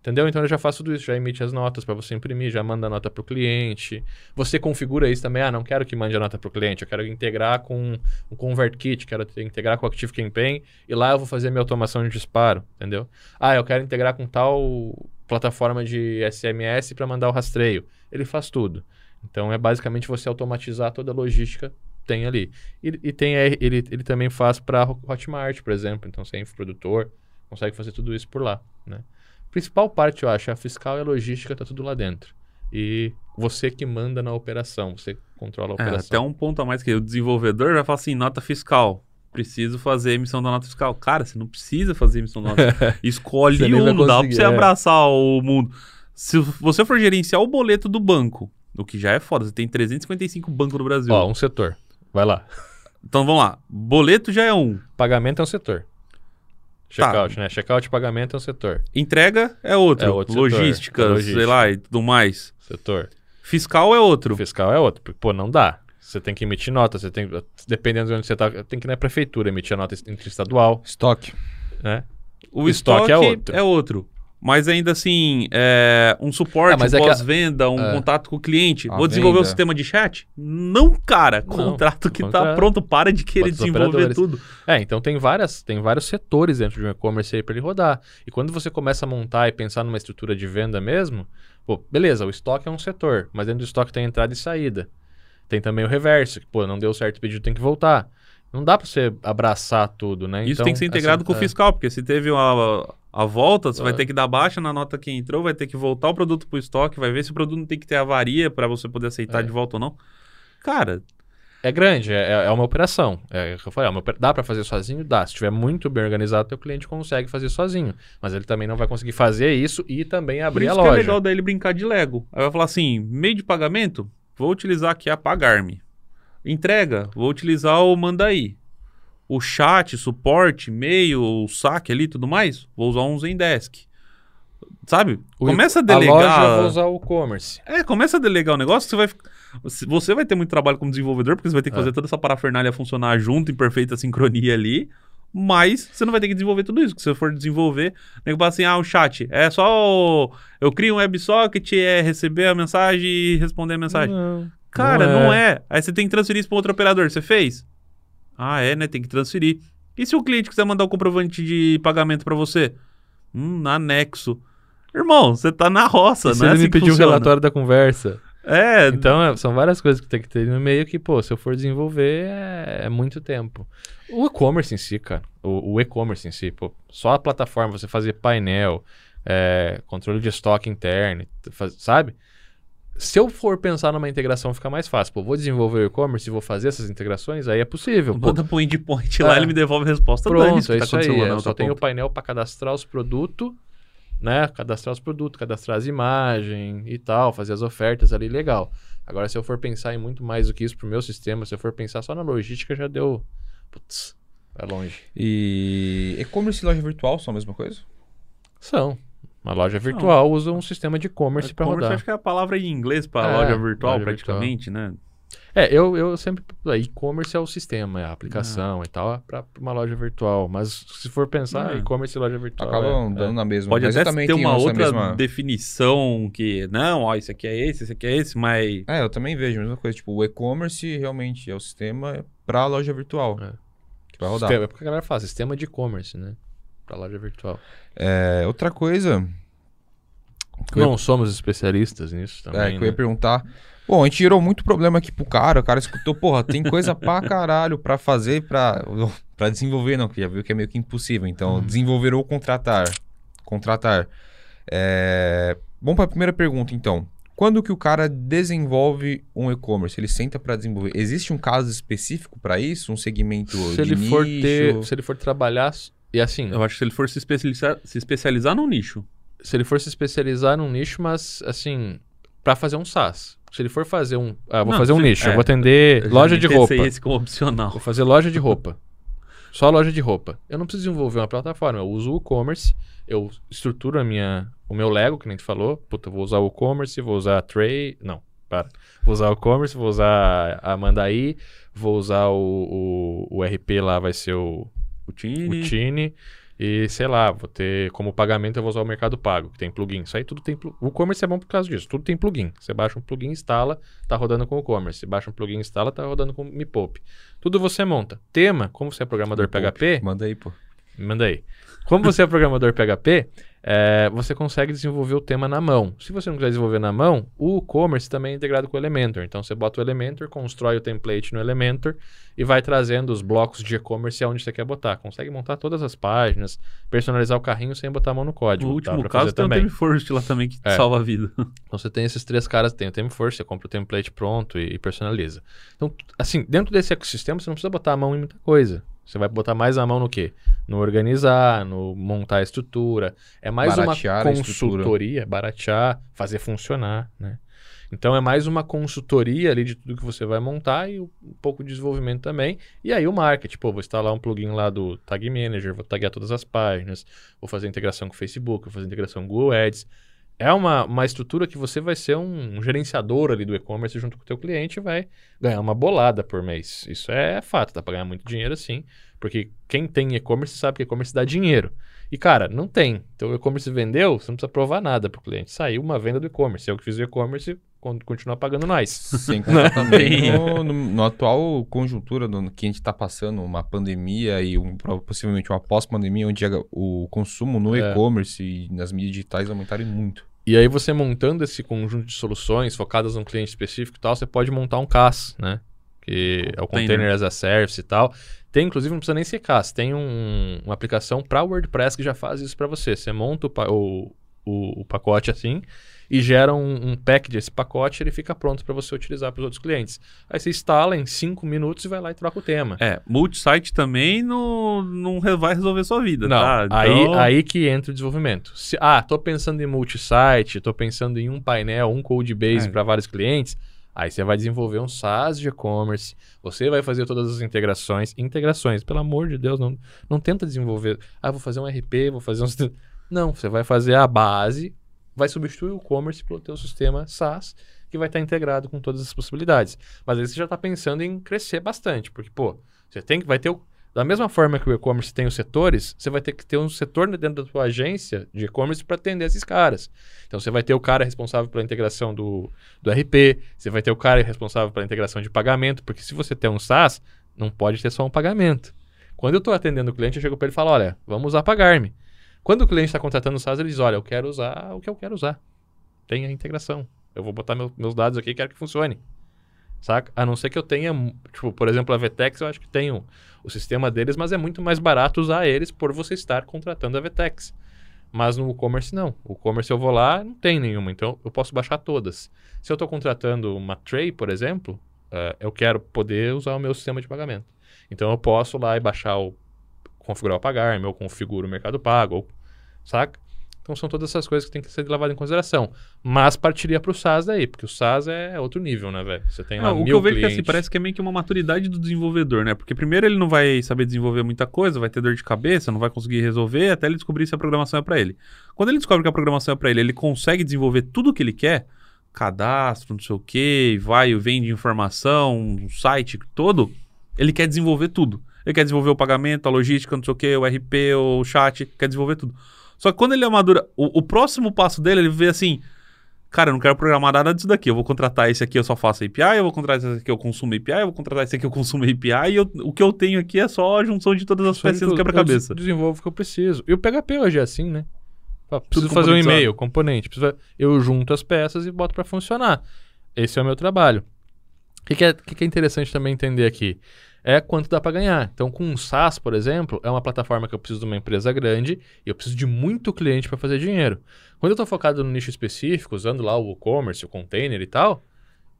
Entendeu? Então ele já faz tudo isso, já emite as notas para você imprimir, já manda a nota para o cliente. Você configura isso também. Ah, não quero que mande a nota para o cliente, eu quero integrar com o ConvertKit, quero te- integrar com o ActiveCampaign e lá eu vou fazer minha automação de disparo, entendeu? Ah, eu quero integrar com tal plataforma de SMS para mandar o rastreio. Ele faz tudo. Então é basicamente você automatizar toda a logística tem ali. E, e tem ele, ele também faz para Hotmart, por exemplo. Então você é infoprodutor, consegue fazer tudo isso por lá, né? Principal parte, eu acho, é a fiscal e a logística, tá tudo lá dentro. E você que manda na operação, você controla a É, operação. até um ponto a mais que o desenvolvedor vai falar assim, nota fiscal. Preciso fazer emissão da nota fiscal. Cara, você não precisa fazer emissão da nota fiscal. [LAUGHS] Escolhe um, não dá pra você é. abraçar o mundo. Se você for gerenciar o boleto do banco, o que já é foda, você tem 355 bancos no Brasil. Ó, um setor. Vai lá. Então vamos lá. Boleto já é um. Pagamento é um setor. Tá. Checkout, né? Checkout e pagamento é um setor. Entrega é outro. É outro. Logística, É logística. sei lá, e tudo mais. Setor. Fiscal é outro. Fiscal é outro. Porque, pô, não dá. Você tem que emitir nota, você tem, dependendo de onde você tá, tem que ir na prefeitura emitir a nota interestadual, Estoque. né? O O estoque estoque, é outro. é outro. Mas ainda assim, é, um suporte, Ah, um é pós-venda, um é. contato com o cliente. Vou desenvolver um venda. sistema de chat? Não, cara. Não, contrato que tá contrato. pronto, para de querer desenvolver tudo. É, então tem várias, tem vários setores dentro de um e-commerce aí para ele rodar. E quando você começa a montar e pensar numa estrutura de venda mesmo, pô, beleza, o estoque é um setor, mas dentro do estoque tem entrada e saída. Tem também o reverso, que, pô, não deu certo o pedido, tem que voltar. Não dá para você abraçar tudo, né? Isso Então, tem que ser integrado assim, com o é. fiscal, porque se teve uma, a volta, você vai É. ter que dar baixa na nota que entrou, vai ter que voltar o produto pro estoque, vai ver se o produto não tem que ter avaria para você poder aceitar É. de volta ou não. Cara, É grande, é, é uma operação. É o que eu falei, é opera- dá para fazer sozinho? Dá. Se estiver muito bem organizado, teu cliente consegue fazer sozinho. Mas ele também não vai conseguir fazer isso e também abrir isso a que é loja. legal daí ele brincar de Lego. Aí vai falar assim, meio de pagamento, vou utilizar aqui a Pagar-me. Entrega, vou utilizar o Mandaí. O chat, suporte, e-mail, o saque ali e tudo mais, vou usar um Zendesk. Sabe? O- começa a A delegar... loja eu vou usar o e-commerce. É, começa a delegar o negócio, você vai... Você- vai ter muito trabalho como desenvolvedor, porque você vai ter que É. fazer toda essa parafernália funcionar junto em perfeita sincronia ali. Mas você não vai ter que desenvolver tudo isso. Que se você for desenvolver, o nego fala assim: ah, o chat é só. o- Eu crio um WebSocket, é receber a mensagem e responder a mensagem. Não, Cara, não não é. Aí você tem que transferir isso para outro operador. Você fez? Ah, é, né? Tem que transferir. E se o cliente quiser mandar o comprovante de pagamento para você? Hum, anexo. Irmão, você tá na roça, não se é assim me que pedir o relatório da conversa. É, Então, é, são várias coisas que tem que ter no meio que, pô, se eu for desenvolver, é, é muito tempo. O e-commerce em si, cara. O, o e-commerce em si, pô. Só a plataforma, você fazer painel, é, controle de estoque interno, faz- sabe? Se eu for pensar numa integração, fica mais fácil. Pô, vou desenvolver o e-commerce e vou fazer essas integrações, aí é possível. Pô, manda pro endpoint lá, É. ele me devolve a resposta. Pronto, dane-se o é tá isso aí. na Eu só tenho o painel para cadastrar os produtos, né? Cadastrar os produtos, cadastrar as imagens e tal, fazer as ofertas ali, legal. Agora, se eu for pensar em muito mais do que isso pro meu sistema, se eu for pensar só na logística, já deu. Putz, vai longe. E e-commerce e loja virtual são a mesma coisa? São. Uma loja virtual usa um sistema de e-commerce para E-commerce, rodar. acho que é a palavra em inglês para É, loja virtual, loja praticamente, né? É, eu, eu sempre. E-commerce é o sistema, é a aplicação e tal, para uma loja virtual. Mas se for pensar, Ah. e-commerce e loja virtual. Acabam é- dando na mesma. Pode Mas até ter uma essa outra mesma... definição que, não, ó, esse aqui é esse, esse aqui é esse, mas É, eu também vejo a mesma coisa. Tipo, o e-commerce realmente é o sistema pra loja virtual. É. Que vai rodar. Sistema, é porque a galera fala, sistema de e-commerce, né? Pra loja virtual. É, outra coisa que eu, Não somos especialistas nisso é, também. que eu ia né? perguntar. Bom, a gente gerou muito problema aqui pro cara. O cara escutou, porra, tem coisa [LAUGHS] pra caralho pra fazer, pra, [LAUGHS] pra desenvolver, não, que já viu que é meio que impossível. Então, desenvolver ou contratar. Contratar. É... Bom, pra primeira pergunta, então. Quando que o cara desenvolve um e-commerce? Ele senta pra desenvolver. Existe um caso específico pra isso? Um segmento se de ele for nicho? ter, se ele for trabalhar e assim, eu acho que se ele for se especializar, se especializar num nicho. se ele for se especializar num nicho, mas assim, pra fazer um SaaS. Se ele for fazer um, ah, vou Não, fazer um nicho, é. eu vou atender Eu loja de roupa. esse como opcional. Vou fazer loja de roupa. [LAUGHS] Só loja de roupa. Eu não preciso desenvolver uma plataforma. Eu uso o e-commerce, eu estruturo a minha, o meu Lego, que nem tu falou. Puta, vou usar o e-commerce, vou usar a Tray. Não, para. Vou usar o e-commerce, vou usar a Mandaí, vou usar o, o, o RP lá, vai ser o, O o Tini. E sei lá, vou ter como pagamento eu vou usar o Mercado Pago, que tem plugin. Isso aí tudo tem plugin. O e-commerce é bom por causa disso. Tudo tem plugin. Você baixa um plugin, instala, tá rodando com o e-commerce. Baixa um plugin, instala, tá rodando com o Me Poupe. Tudo você monta. Tema, como você é programador PHP, Manda aí, pô. Manda aí. Como você é programador PHP, é, você consegue desenvolver o tema na mão. Se você não quiser desenvolver na mão, o e-commerce também é integrado com o Elementor. Então você bota o Elementor, constrói o template no Elementor e vai trazendo os blocos de e-commerce aonde você quer botar. Consegue montar todas as páginas, personalizar o carrinho sem botar a mão no código. No Dá último caso tem também. o First lá também que É. salva a vida. Então você tem esses três caras, tem o Temeforce, você compra o template pronto e, e personaliza. Então, assim, dentro desse ecossistema você não precisa botar a mão em muita coisa. Você vai botar mais a mão no quê? No organizar, no montar a estrutura. É mais Baratear uma consultoria, baratear, fazer funcionar, né? Então é mais uma consultoria ali de tudo que você vai montar e um pouco de desenvolvimento também. E aí o marketing, pô, vou instalar um plugin lá do Tag Manager, vou taguear todas as páginas, vou fazer integração com o Facebook, vou fazer integração com o Google Ads. É uma, uma estrutura que você vai ser um, um gerenciador ali do e-commerce junto com o teu cliente e vai ganhar uma bolada por mês. Isso é fato, dá pra ganhar muito dinheiro sim, porque quem tem e-commerce sabe que e-commerce dá dinheiro. E cara, não tem. Então o e-commerce vendeu, você não precisa provar nada pro cliente. Saiu uma venda do e-commerce. Eu que fiz o e-commerce, con- continua pagando nós. Sem contar também no, no, no atual conjuntura no, que a gente está passando, uma pandemia e um, possivelmente uma pós-pandemia, onde o consumo no É. e-commerce e nas mídias digitais aumentaram muito. E aí você montando esse conjunto de soluções focadas num cliente específico e tal, você pode montar um CAS, né? Que é o Container. Container as a Service e tal. Tem, inclusive, não precisa nem ser CAS. Tem um- uma aplicação para WordPress que já faz isso para você. Você monta o- o- o pacote assim e gera um, um pack desse pacote ele fica pronto para você utilizar para os outros clientes. Aí você instala em 5 minutos e vai lá e troca o tema. É, multisite também não, não vai resolver sua vida, Não, tá? aí, Então, aí que entra o desenvolvimento. Se, ah, tô pensando em multisite, tô pensando em um painel, um code base É. para vários clientes. Aí você vai desenvolver um SaaS de e-commerce, você vai fazer todas as integrações. Integrações, pelo amor de Deus, não, não tenta desenvolver. Ah, vou fazer um RP, vou fazer um. Não, você vai fazer a base, vai substituir o e-commerce pelo teu sistema SaaS, que vai estar integrado com todas as possibilidades. Mas aí você já está pensando em crescer bastante, porque, pô, você tem que, vai ter o, da mesma forma que o e-commerce tem os setores, você vai ter que ter um setor dentro da sua agência de e-commerce para atender esses caras. Então você vai ter o cara responsável pela integração do, do RP, você vai ter o cara responsável pela integração de pagamento, porque se você tem um SaaS, não pode ter só um pagamento. Quando eu estou atendendo o cliente, eu chego para ele e falo: olha, vamos usar Pagar-me. Quando o cliente está contratando o SaaS, ele diz: olha, eu quero usar o que eu quero usar. Tem a integração. Eu vou botar meu, meus dados aqui e quero que funcione. Saca? A não ser que eu tenha, tipo, por exemplo, a Vtex, eu acho que tem o, o sistema deles, mas é muito mais barato usar eles por você estar contratando a Vtex. Mas no e-commerce não. O e-commerce eu vou lá, não tem nenhuma, então eu posso baixar todas. Se eu estou contratando uma Tray, por exemplo, uh, eu quero poder usar o meu sistema de pagamento. Então eu posso lá e baixar o configurar o pagar, eu configuro o Mercado Pago, ou, saca? Então são todas essas coisas que tem que ser levadas em consideração. Mas partiria para o SaaS daí, porque o SaaS é outro nível, né, velho? Você tem lá não, mil O que eu vejo clientes. que assim, parece que é meio que uma maturidade do desenvolvedor, né? Porque primeiro ele não vai saber desenvolver muita coisa, vai ter dor de cabeça, não vai conseguir resolver, até ele descobrir se a programação é para ele. Quando ele descobre que a programação é para ele, ele consegue desenvolver tudo o que ele quer, cadastro, não sei o quê, vai e vem de informação, um site todo, ele quer desenvolver tudo. Ele quer desenvolver o pagamento, a logística, não sei o quê, o RP, o chat, quer desenvolver tudo. Só que quando ele amadura, o, o próximo passo dele, ele vê assim, cara, eu não quero programar nada disso daqui. Eu vou contratar esse aqui, eu só faço API, eu vou contratar esse aqui, eu consumo API, eu vou contratar esse aqui, eu consumo API, e eu, o que eu tenho aqui é só a junção de todas as Só peças do eu quebra-cabeça. des- desenvolvo o que eu preciso. E o PHP hoje é assim, né? Preciso Tudo fazer um e-mail, componente. preciso- eu junto as peças e boto para funcionar. Esse é o meu trabalho. O que, que é, que que é interessante também entender aqui? É quanto dá para ganhar. Então, com um SaaS, por exemplo, é uma plataforma que eu preciso de uma empresa grande e eu preciso de muito cliente para fazer dinheiro. Quando eu estou focado no nicho específico, usando lá o e-commerce, o container e tal,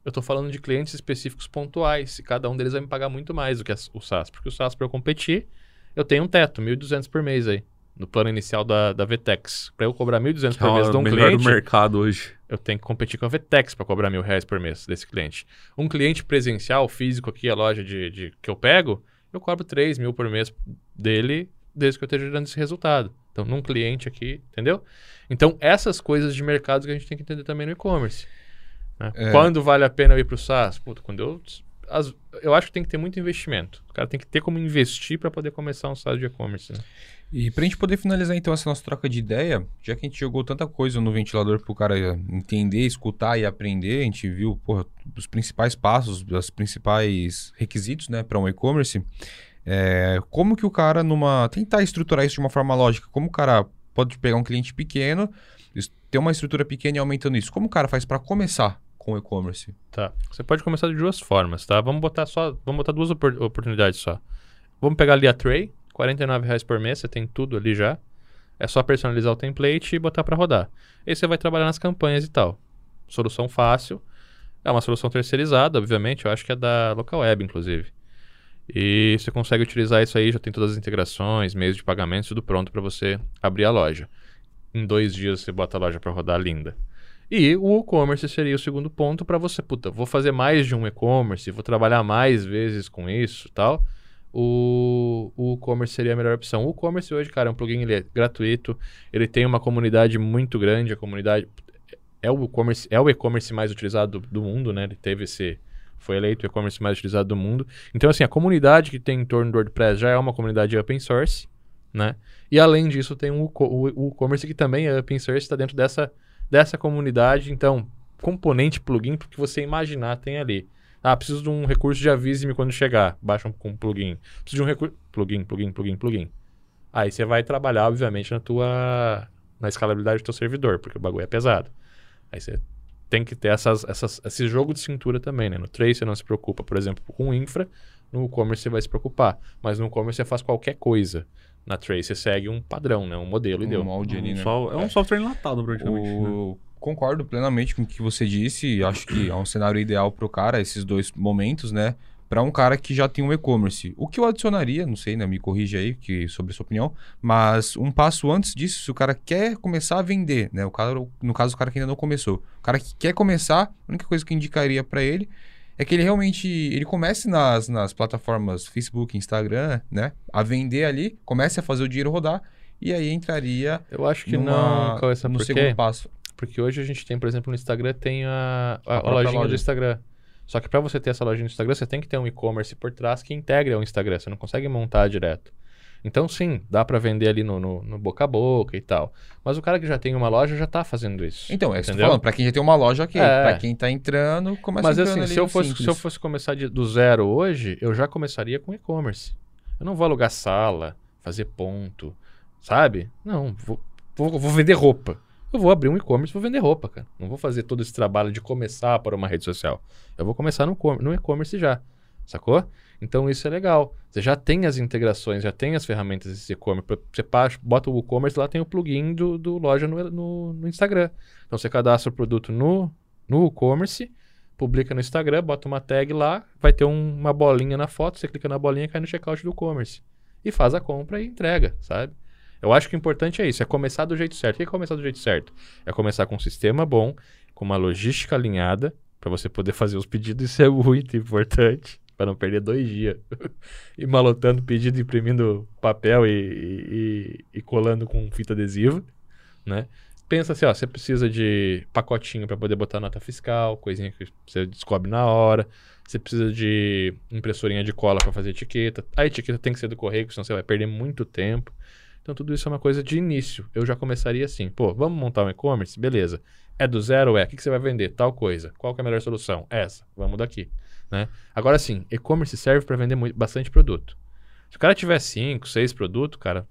eu estou falando de clientes específicos pontuais e cada um deles vai me pagar muito mais do que o SaaS. Porque o SaaS, para eu competir, eu tenho um teto, 1.200 por mês aí, no plano inicial da, da Vtex. Para eu cobrar 1.200 Que por é mês de um melhor cliente, do mercado hoje. eu tenho que competir com a Vtex para cobrar mil reais por mês desse cliente. Um cliente presencial, físico aqui, a loja de, de- que eu pego, eu cobro 3 mil por mês dele, desde que eu esteja gerando esse resultado. Então, num cliente aqui, entendeu? Então, essas coisas de mercado que a gente tem que entender também no e-commerce. né? É. Quando vale a pena eu ir para o SaaS? Puta, quando eu... as- eu acho que tem que ter muito investimento. O cara tem que ter como investir para poder começar um SaaS de e-commerce. né? E pra gente poder finalizar então essa nossa troca de ideia, já que a gente jogou tanta coisa no ventilador pro cara entender, escutar e aprender, a gente viu, porra, os principais passos, os principais requisitos, né, para um e-commerce. É, como que o cara numa tentar estruturar isso de uma forma lógica, como o cara pode pegar um cliente pequeno, ter uma estrutura pequena e aumentando isso. Como o cara faz para começar com e-commerce? Tá. Você pode começar de duas formas, tá? Vamos botar só, vamos botar duas opor- oportunidades só. Vamos pegar ali a Tray, 49 reais por mês, você tem tudo ali já. É só personalizar o template e botar para rodar. Aí você vai trabalhar nas campanhas e tal. Solução fácil. É uma solução terceirizada, obviamente. Eu acho que é da Local Web, inclusive. E você consegue utilizar isso aí, já tem todas as integrações, meios de pagamento, tudo pronto para você abrir a loja. Em dois dias você bota a loja para rodar linda. E o e-commerce seria o segundo ponto para você, puta, vou fazer mais de um e-commerce, vou trabalhar mais vezes com isso tal. O, o e-commerce seria a melhor opção. O e-commerce hoje, cara, é um plugin ele é gratuito, ele tem uma comunidade muito grande, a comunidade é o e-commerce, é o e-commerce mais utilizado do, do mundo, né? Ele teve esse foi eleito o e-commerce mais utilizado do mundo. Então assim, a comunidade que tem em torno do WordPress já é uma comunidade open source, né? E além disso, tem o, o, o e-commerce que também é open source, está dentro dessa dessa comunidade. Então, componente plugin, porque você imaginar tem ali. Ah, preciso de um recurso de avise-me quando chegar. Baixa um, com plugin. Preciso de um recurso. Plugin, plugin, plugin, plugin. Aí você vai trabalhar, obviamente, na tua. na escalabilidade do teu servidor, porque o bagulho é pesado. Aí você tem que ter essas, essas, esse jogo de cintura também, né? No Trace você não se preocupa, por exemplo, com infra. No e-commerce você vai se preocupar. Mas no e-commerce você faz qualquer coisa. Na Trace você segue um padrão, né? Um modelo e Um deu. molde ali, Um né? sol- é um software enlatado, praticamente. né? Concordo plenamente com o que você disse. Acho que é um cenário ideal para o cara, esses dois momentos, né? Para um cara que já tem um e-commerce. O que eu adicionaria, não sei, né? Me corrija aí que, sobre a sua opinião, mas um passo antes disso, se o cara quer começar a vender, né? O cara, no caso, o cara que ainda não começou. O cara que quer começar, a única coisa que eu indicaria para ele é que ele realmente ele comece nas, nas plataformas Facebook, Instagram, né? A vender ali, comece a fazer o dinheiro rodar e aí entraria Eu acho que numa- não, Cauê, sabe no segundo passo. Porque hoje a gente tem, por exemplo, no Instagram, tem a, a, A a lojinha loja. do Instagram. Só que para você ter essa lojinha no Instagram, você tem que ter um e-commerce por trás que integre ao Instagram. Você não consegue montar direto. Então, sim, dá para vender ali no, no, no boca a boca e tal. Mas o cara que já tem uma loja já tá fazendo isso. Então, é isso que eu tô falando. Pra quem já tem uma loja, ok. É. Pra quem tá entrando, começa Mas entrando assim, se eu, fosse, simples. se eu fosse começar de- do zero hoje, eu já começaria com e-commerce. Eu não vou alugar sala, fazer ponto, sabe? Não, vou, vou, vou vender roupa. Eu vou abrir um e-commerce vou vender roupa, cara. Não vou fazer todo esse trabalho de começar para uma rede social. Eu vou começar no, com- no e-commerce já, sacou? Então isso é legal. Você já tem as integrações, já tem as ferramentas desse e-commerce. Você pa- bota o e-commerce, lá tem o plugin do, do loja no, no- no Instagram. Então você cadastra o produto no, e-commerce, publica no Instagram, bota uma tag lá, vai ter um- uma bolinha na foto, você clica na bolinha cai no checkout do e-commerce. E faz a compra e entrega, sabe? Eu acho que o importante é isso, é começar do jeito certo. O que é começar do jeito certo? É começar com um sistema bom, com uma logística alinhada, para você poder [LAUGHS] fazer os pedidos, isso é muito importante, para não perder dois dias. [LAUGHS] e malotando pedido, imprimindo papel e, e- e- colando com fita adesiva, né? Pensa assim, ó, você precisa de pacotinho para poder botar nota fiscal, coisinha que você descobre na hora. Você precisa de impressorinha de cola para fazer etiqueta. A etiqueta tem que ser do correio, senão você vai perder muito tempo. Então tudo isso é uma coisa de início. Eu já começaria assim, pô, vamos montar um e-commerce? Beleza. É do zero? É. O que, que você vai vender? Tal coisa. Qual que é a melhor solução? Essa. Vamos daqui. Né? Agora sim, e-commerce serve para vender muito, bastante produto. Se o cara tiver cinco, seis produtos, cara,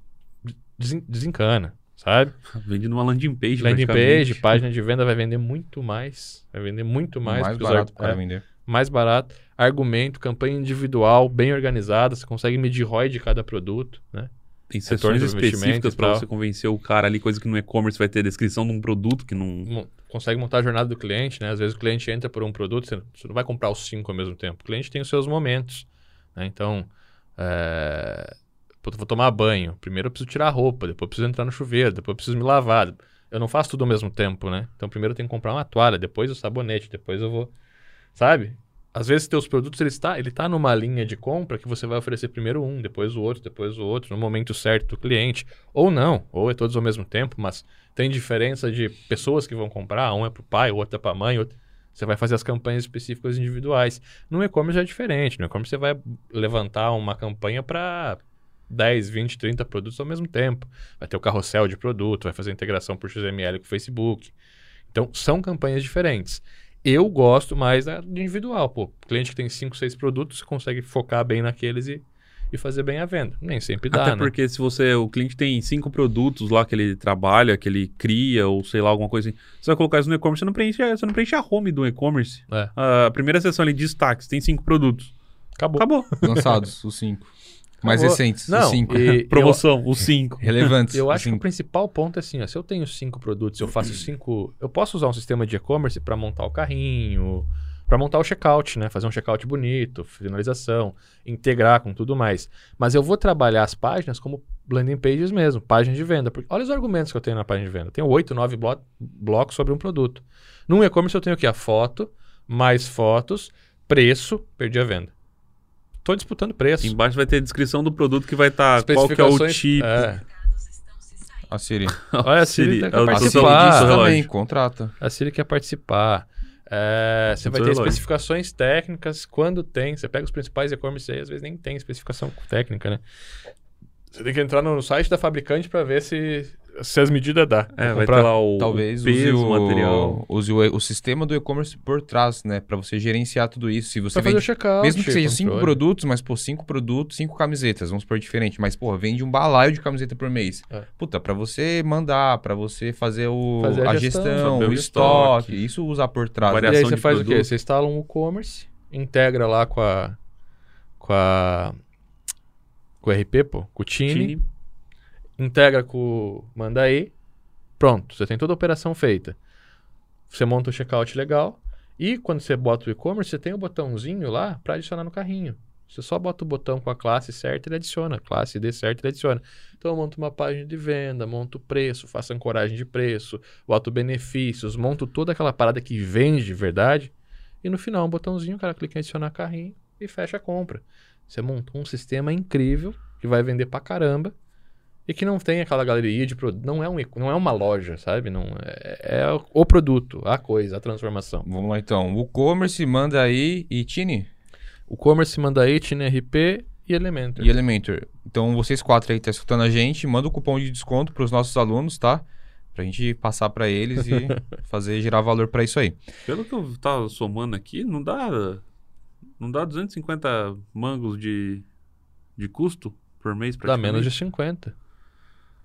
desen- desencana, sabe? [LAUGHS] Vende numa landing page. Landing page, página de venda vai vender muito mais. Vai vender muito mais. mais barato cara é, vender. mais barato. Argumento, campanha individual, bem organizada. Você consegue medir ROI de cada produto, né? Tem sessões específicas para você convencer o cara ali, coisa que no e-commerce vai ter descrição de um produto que não. Consegue montar a jornada do cliente, né? Às vezes o cliente entra por um produto, você não vai comprar os cinco ao mesmo tempo. O cliente tem os seus momentos, né? Então, é... vou tomar banho. Primeiro eu preciso tirar a roupa, depois eu preciso entrar no chuveiro, depois eu preciso me lavar. Eu não faço tudo ao mesmo tempo, né? Então primeiro eu tenho que comprar uma toalha, depois o sabonete, depois eu vou... Sabe? Às vezes teus produtos, ele está, ele tá numa linha de compra que você vai oferecer primeiro um, depois o outro, depois o outro, no momento certo do cliente. Ou não, ou é todos ao mesmo tempo, mas tem diferença de pessoas que vão comprar, um é pai, o outro é pra mãe, outro... Você vai fazer as campanhas específicas individuais. No e-commerce é diferente. No e-commerce você vai levantar uma campanha para 10, 20, 30 produtos ao mesmo tempo. Vai ter o carrossel de produto, vai fazer integração por XML com o Facebook. Então, são campanhas diferentes. Eu gosto mais da de individual. Pô, cliente que tem 5, 6 produtos, você consegue focar bem naqueles e, e fazer bem a venda. Nem sempre dá, Até né? porque se você, o cliente tem cinco produtos lá que ele trabalha, que ele cria, ou sei lá, alguma coisa assim, você vai colocar isso no e-commerce, você não preenche, você não preenche a home do e-commerce. É, A primeira seção ali, destaques, tem cinco produtos. acabou. Acabou. Lançados, os cinco. Mais Acabou. recentes, Não, os cinco. e [LAUGHS] eu- Promoção, os cinco. Relevantes. Eu acho que o principal ponto é assim, ó, se eu tenho cinco produtos, eu faço cinco, eu posso usar um sistema de e-commerce para montar o carrinho, para montar o checkout, né, fazer um checkout bonito, finalização, integrar com tudo mais. Mas eu vou trabalhar as páginas como landing pages mesmo, páginas de venda, porque olha os argumentos que eu tenho na página de venda. Eu tenho oito, nove blo blocos sobre um produto. Num e-commerce eu tenho aqui a foto, mais fotos, preço, perdi a venda. Tô disputando preço. Embaixo vai ter a descrição do produto que vai estar qual que é o tipo. É. A Siri. [LAUGHS] Olha, a Siri, Siri, quer é participar. disso também, contrata. A Siri quer participar. É, você vai ter relógio. especificações técnicas quando tem. Você pega os principais e-commerce aí, às vezes nem tem especificação técnica, né? Você tem que entrar no site da fabricante para ver se, se as medidas dá. É, vai comprar- ter lá o, Talvez o peso, use o, material. use o, o sistema do e-commerce por trás, né? Pra você gerenciar tudo isso. Se você Pra fazer o vende, checkout. mesmo que seja cinco controle. produtos, mas pô, cinco produtos, cinco camisetas, vamos por diferente. Mas, pô, vende um balaio de camiseta por mês. É. Puta, pra você mandar, pra você fazer, o, Fazer a a, gestão, gestão, o estoque, estoque. isso usar por trás. Variação E aí você de faz o quê? produto. Você instala um e-commerce, integra lá com a. com a. com o RP, pô, com o Tini. Integra com o Mandaí, pronto, você tem toda a operação feita. Você monta o checkout legal e quando você bota o e-commerce, você tem o botãozinho lá para adicionar no carrinho. Você só bota o botão com a classe certa e ele adiciona. Classe D certa ele adiciona. Então eu monto uma página de venda, monto o preço, faço ancoragem de preço, boto benefícios, monto toda aquela parada que vende de verdade. E no final, um botãozinho, o cara clica em adicionar carrinho e fecha a compra. Você montou um sistema incrível que vai vender pra caramba e que não tem aquela galeria de produto. Não é, um, não é uma loja, sabe? Não é, é o produto, a coisa, a transformação. Vamos lá então. O commerce manda aí e Tini O commerce manda aí, TNRP e Elementor. e Elementor. Então vocês quatro aí que tá escutando a gente, manda o cupom de desconto pros nossos alunos, tá? Pra gente passar pra eles e [LAUGHS] fazer gerar valor pra isso aí. Pelo que eu tava somando aqui, não dá. Não dá 250 mangos de, de custo por mês Dá praticamente. menos de 50.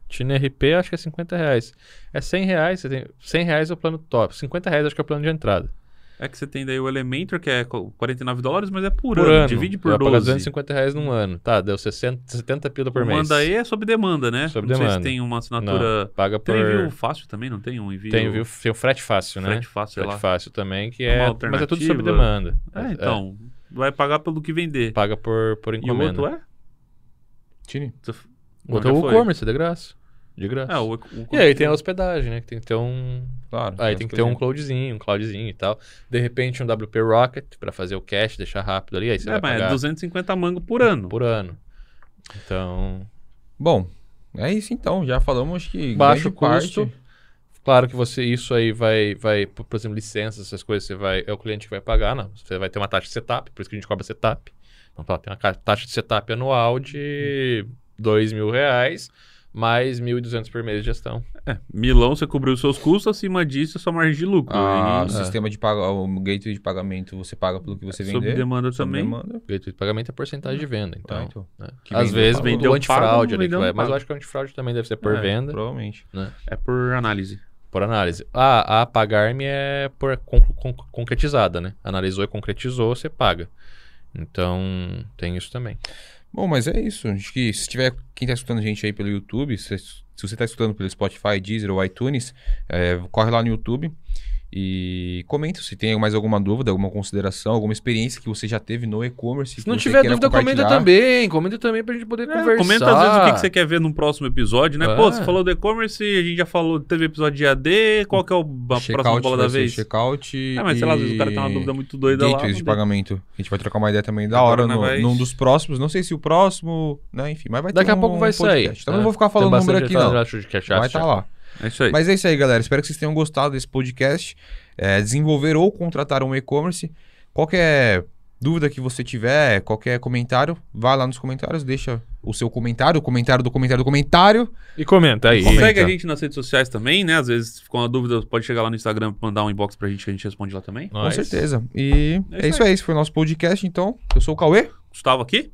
TNRP acho que é 50 reais. É 100 reais, você tem, 100 reais é o plano top. 50 reais acho que é o plano de entrada. É que você tem daí o Elementor, que é co- 49 dólares, mas é por, Por ano. ano. Divide por pagar 12. 250 reais num ano. Tá, deu 60, 70 pila por o mês. Manda aí é sob demanda, né? Sob não sei demanda. se tem uma assinatura. Não, paga por... Tem envio fácil também, não tem um envio? Tem, viu? Tem o frete fácil, né? Frete fácil, sei Frete lá. fácil também, que Uma é... Mas é tudo sob demanda. É, então. Vai pagar pelo que vender. Paga por, por E o encomenda. outro é? Tini. Você- O outro é o e-commerce, de graça. De graça. É, o, o, E aí tem a hospedagem, né? Que tem que ter um... Claro. Aí tem que ter um cloudzinho, um cloudzinho e tal. De repente um WP Rocket pra fazer o cache, deixar rápido ali. Aí você É, vai mas pagar é 250 mango por ano. por ano. Então, Bom, é isso então. Já falamos que baixo custo. parte. Claro que você isso aí vai, vai, por exemplo, licenças, essas coisas, você vai, é o cliente que vai pagar, não. Você vai ter uma taxa de setup, por isso que a gente cobra setup. Então, tá, tem uma taxa de setup anual de dois mil reais, mais 1.200 por mês de gestão. É, Milão, você cobriu os seus custos, acima disso, é sua margem de lucro. Ah, E o sistema de pago, o gateway de pagamento você paga pelo que você sob vender. demanda Sob também. demanda. O gateway de pagamento é porcentagem de venda, então. Ah, então. né? Às vezes. Vendeu, o antifraude ali vai, mas eu acho que o antifraude também deve ser por É, venda, Provavelmente. É por análise. por análise. Ah, a pagar-me é por con- con- concretizada, né? Analisou e concretizou, você paga. Então, tem isso também. Bom, mas é isso. Acho que se tiver quem tá escutando a gente aí pelo YouTube, se, se você tá escutando pelo Spotify, Deezer ou iTunes, é, corre lá no YouTube e comenta se tem mais alguma dúvida, alguma consideração, alguma experiência que você já teve no e-commerce. Se que não você tiver dúvida, comenta também. Comenta também pra gente poder É, conversar. comenta às vezes o que, que você quer ver num próximo episódio, né? Pô, É. você falou do e-commerce, a gente já falou, teve episódio de AD, qual que é o, a próxima Checkout bola da vez? Checkout É, mas sei lá, às vezes o cara tem uma dúvida muito doida lá. Gateways de pagamento. A gente vai trocar uma ideia também da Agora hora nós no, vai- num dos próximos. Não sei se o próximo, né? Enfim, mas vai Daqui ter a pouco um vai sair. podcast. Então né? não vou ficar falando número aqui, não. Vai estar já. lá. É isso aí. Mas é isso aí, galera. Espero que vocês tenham gostado desse podcast. É, desenvolver ou contratar um e-commerce. Qualquer dúvida que você tiver, qualquer comentário, vai lá nos comentários, deixa o seu comentário, o comentário do comentário do comentário. E comenta aí. Comenta. Segue a gente nas redes sociais também, né? Às vezes ficou uma dúvida, pode chegar lá no Instagram, mandar um inbox pra gente que a gente responde lá também. Nós. Com certeza. E É é, isso isso aí. Esse foi o nosso podcast, então. Eu sou o Cauê. Gustavo aqui?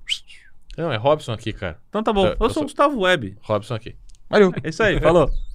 Não, é Robson aqui, cara. Então tá bom. Eu- Eu, eu sou sou- o Gustavo Web. Robson aqui. Valeu. É isso aí, falou. [LAUGHS]